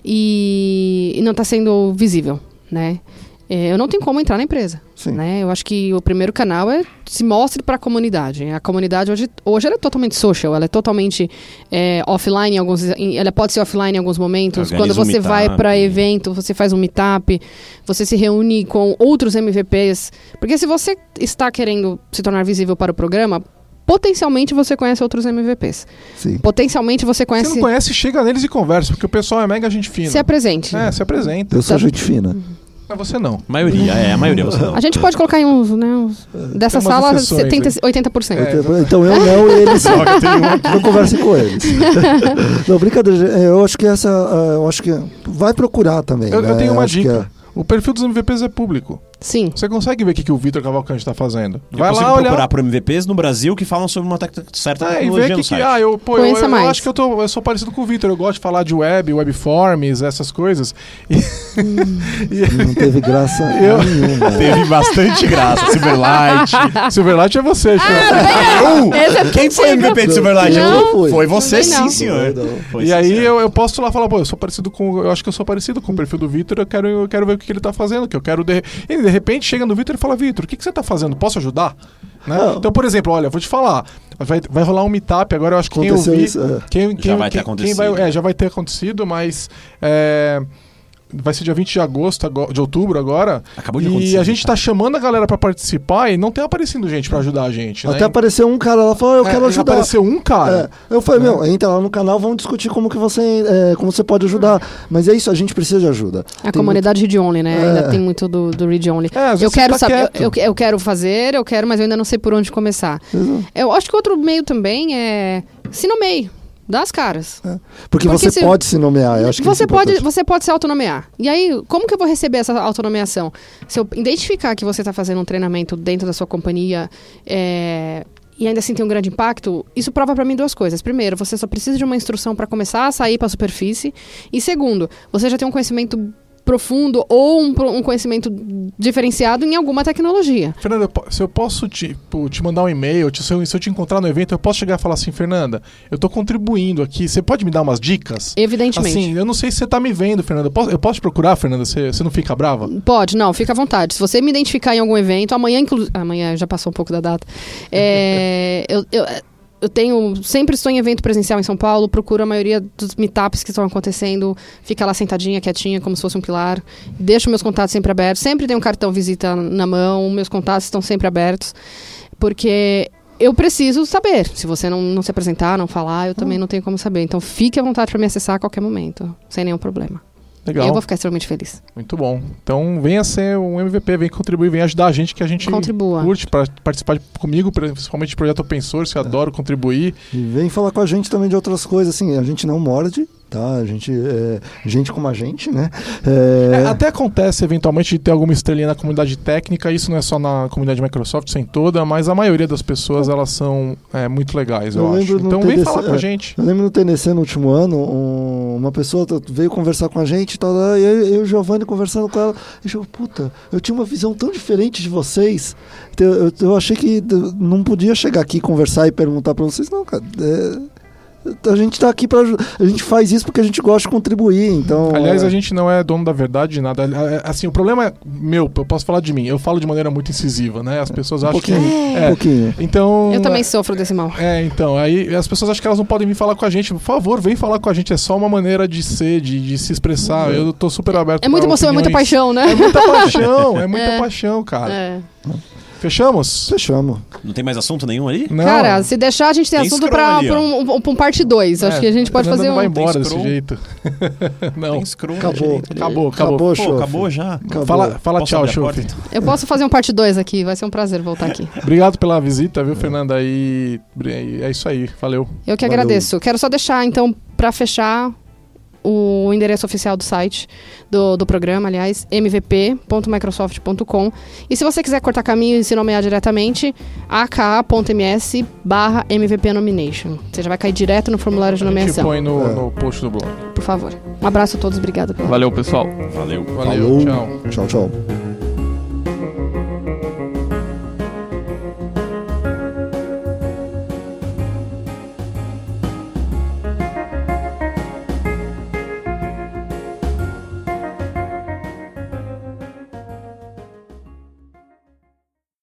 e, e não está sendo visível, né? É, eu não tenho como entrar na empresa, Sim. né? Eu acho que o primeiro canal é se mostre para a comunidade. A comunidade hoje, hoje ela é totalmente social, ela é totalmente é, offline em alguns, ela pode ser offline em alguns momentos. Organiza Quando um você vai meetup. para evento, você faz um meetup, você se reúne com outros MVPs, porque se você está querendo se tornar visível para o programa, potencialmente você conhece outros MVPs. Sim. Potencialmente você Você conhece. não conhece, chega neles e conversa, porque o pessoal é mega gente fina. Se apresente. É, se apresenta. Eu sou Tá. gente fina. Mas você não. A maioria, é, a maioria você não. A gente pode colocar em uns, né, uns- dessa sala exceções 70, aí. 80%. É. Então eu não e (laughs) eles não conversem com eles. (laughs) não, brincadeira. é, Eu acho que essa. ah, Eu acho que. Vai procurar também. Eu, eu né? tenho uma dica. O perfil dos MVPs é público. Sim. Você consegue ver o que, que o Vitor Cavalcante está fazendo. Eu Vai consigo lá procurar olhar. por MVPs no Brasil que falam sobre uma tec- certa É, e tecnologia ver no que, que site. ah, eu, pô, eu, Conheça eu mais. acho que eu, tô, eu sou parecido com o Vitor. Eu gosto de falar de web, webforms, essas coisas. (laughs) E- Não teve graça (laughs) Eu- nenhuma. Teve bastante graça, Silverlight. (laughs) Silverlight é você, Ah, Chico. Esse é Quem foi o contigo. MVP de Silverlight? Não, foi. Foi você Também sim, senhor. Não, não. Foi E sim, aí senhor. eu, eu posso lá falar, pô, eu sou parecido com. Eu acho que eu sou parecido com o perfil do Vitor, eu quero, eu quero ver o que, que ele tá fazendo, que eu quero. De... E de repente chega no Vitor e fala, Vitor, o que, que você tá fazendo? Posso ajudar? Né? Não. Então, por exemplo, olha, vou te falar. Vai, vai rolar um meetup agora, eu acho que quem ouvir. isso. é. Quem, quem, vai ter quem- acontecido. quem vai- é, já vai ter acontecido, mas. é, vai ser dia 20 de agosto, ago- de outubro agora. Acabou de E acontecer. a gente tá chamando a galera pra participar e não tem aparecendo gente pra ajudar a gente. Até né? apareceu um cara lá e falou: Eu É, quero ajudar. Apareceu um cara. É, eu falei, meu, entra lá no canal, vamos discutir como que você, é, como você pode ajudar. Mas é isso, a gente precisa de ajuda. A Tem comunidade read only, né? É. Ainda tem muito do, do read only. É, Eu quero tá saber, eu, eu- eu quero fazer, eu quero, mas eu ainda não sei por onde começar. muito- Eu acho que outro meio também é se nomeie, dá as caras. Porque, Porque você se- pode se nomear. Eu acho que você é pode, você pode se autonomear. E aí, como que eu vou receber essa autonomeação? Se eu identificar que você está fazendo um treinamento dentro da sua companhia é, e ainda assim tem um grande impacto, isso prova para mim duas coisas. Primeiro, você só precisa de uma instrução para começar a sair para a superfície. E segundo, você já tem um conhecimento profundo ou um, um conhecimento diferenciado em alguma tecnologia. Fernanda, eu se eu posso te, te mandar um e-mail, se eu, se eu te encontrar no evento, eu posso chegar e falar assim, Fernanda, eu tô contribuindo aqui, você pode me dar umas dicas? Evidentemente. Assim, eu não sei se você tá me vendo, Fernanda. Eu posso, eu posso te procurar, Fernanda? Você, você não fica brava? Pode, não, fica à vontade. Se você me identificar em algum evento, amanhã, inclusive. Amanhã já passou um pouco da data. É, (laughs) eu, eu, eu tenho. Sempre estou em evento presencial em São Paulo, procuro a maioria dos meetups que estão acontecendo, fica lá sentadinha, quietinha, como se fosse um pilar. Deixo meus contatos sempre abertos. Sempre tenho um cartão visita na mão, meus contatos estão sempre abertos. Porque. Eu preciso saber. Se você não, não se apresentar, não falar, eu também não tenho como saber. Então fique à vontade para me acessar a qualquer momento, sem nenhum problema. Legal. Eu vou ficar extremamente feliz. Muito bom. Então venha ser um MVP, vem contribuir, vem ajudar a gente que a gente Contribua. curte para participar de- comigo, principalmente do projeto Open Source, que eu adoro contribuir. E vem falar com a gente também de outras coisas, assim, a gente não morde, tá? A gente é gente como a gente, né? É, É, até acontece eventualmente de ter alguma estrelinha na comunidade técnica, isso não é só na comunidade Microsoft, sem toda, mas a maioria das pessoas elas são é, muito legais, eu, Eu acho. Então vem TDC, falar com a é. gente. Eu lembro no TNC no último ano, um- uma pessoa veio conversar com a gente e tal, e eu, eu e o Giovanni conversando com ela, e eu, puta, eu tinha uma visão tão diferente de vocês, então, eu, eu achei que não podia chegar aqui conversar e perguntar pra vocês, não, cara, é, a gente tá aqui pra ajudar, a gente faz isso porque a gente gosta de contribuir, então... Aliás, é, a gente não é dono da verdade de nada. É, Assim, o problema é meu, eu posso falar de mim. Eu falo de maneira muito incisiva, né? As pessoas um acham que. pouquinho, um É, pouquinho. então. Eu também sofro desse mal. É, então, aí as pessoas acham que elas não podem vir falar com a gente. Por favor, vem falar com a gente. É só uma maneira de ser, de, de se expressar. Eu tô super aberto. É muita pra emoção, é muita opiniões. paixão, né? É muita paixão, é (laughs) muita É. paixão, cara. É. Fechamos? Fechamos. Não tem mais assunto nenhum ali? Não. Cara, se deixar, a gente tem, Tem assunto pra, ali, pra ó. um, pra um parte 2. Acho É, que a gente pode fazer não vai um. embora Tem desse jeito. (laughs) não. Tem scroll na Acabou. Acabou, acabou. Acabou, Pô, acabou já? Acabou. Fala, fala tchau, Chofi. então? Eu posso fazer um parte 2 aqui, vai ser um prazer voltar aqui. (laughs) Obrigado pela visita, viu, Fernanda? E é isso aí, valeu. Eu que Valeu. agradeço. Quero só deixar, então, pra fechar, o endereço oficial do site, do, do programa, aliás, mvp.microsoft.com. E se você quiser cortar caminho e se nomear diretamente, aka.ms barra MVP Nomination. Você já vai cair direto no formulário de A gente nomeação, põe no, É. no post do blog. por favor. Um abraço a todos, obrigada pela Valeu, pessoal. Valeu. Valeu, Falou. tchau. Tchau, tchau.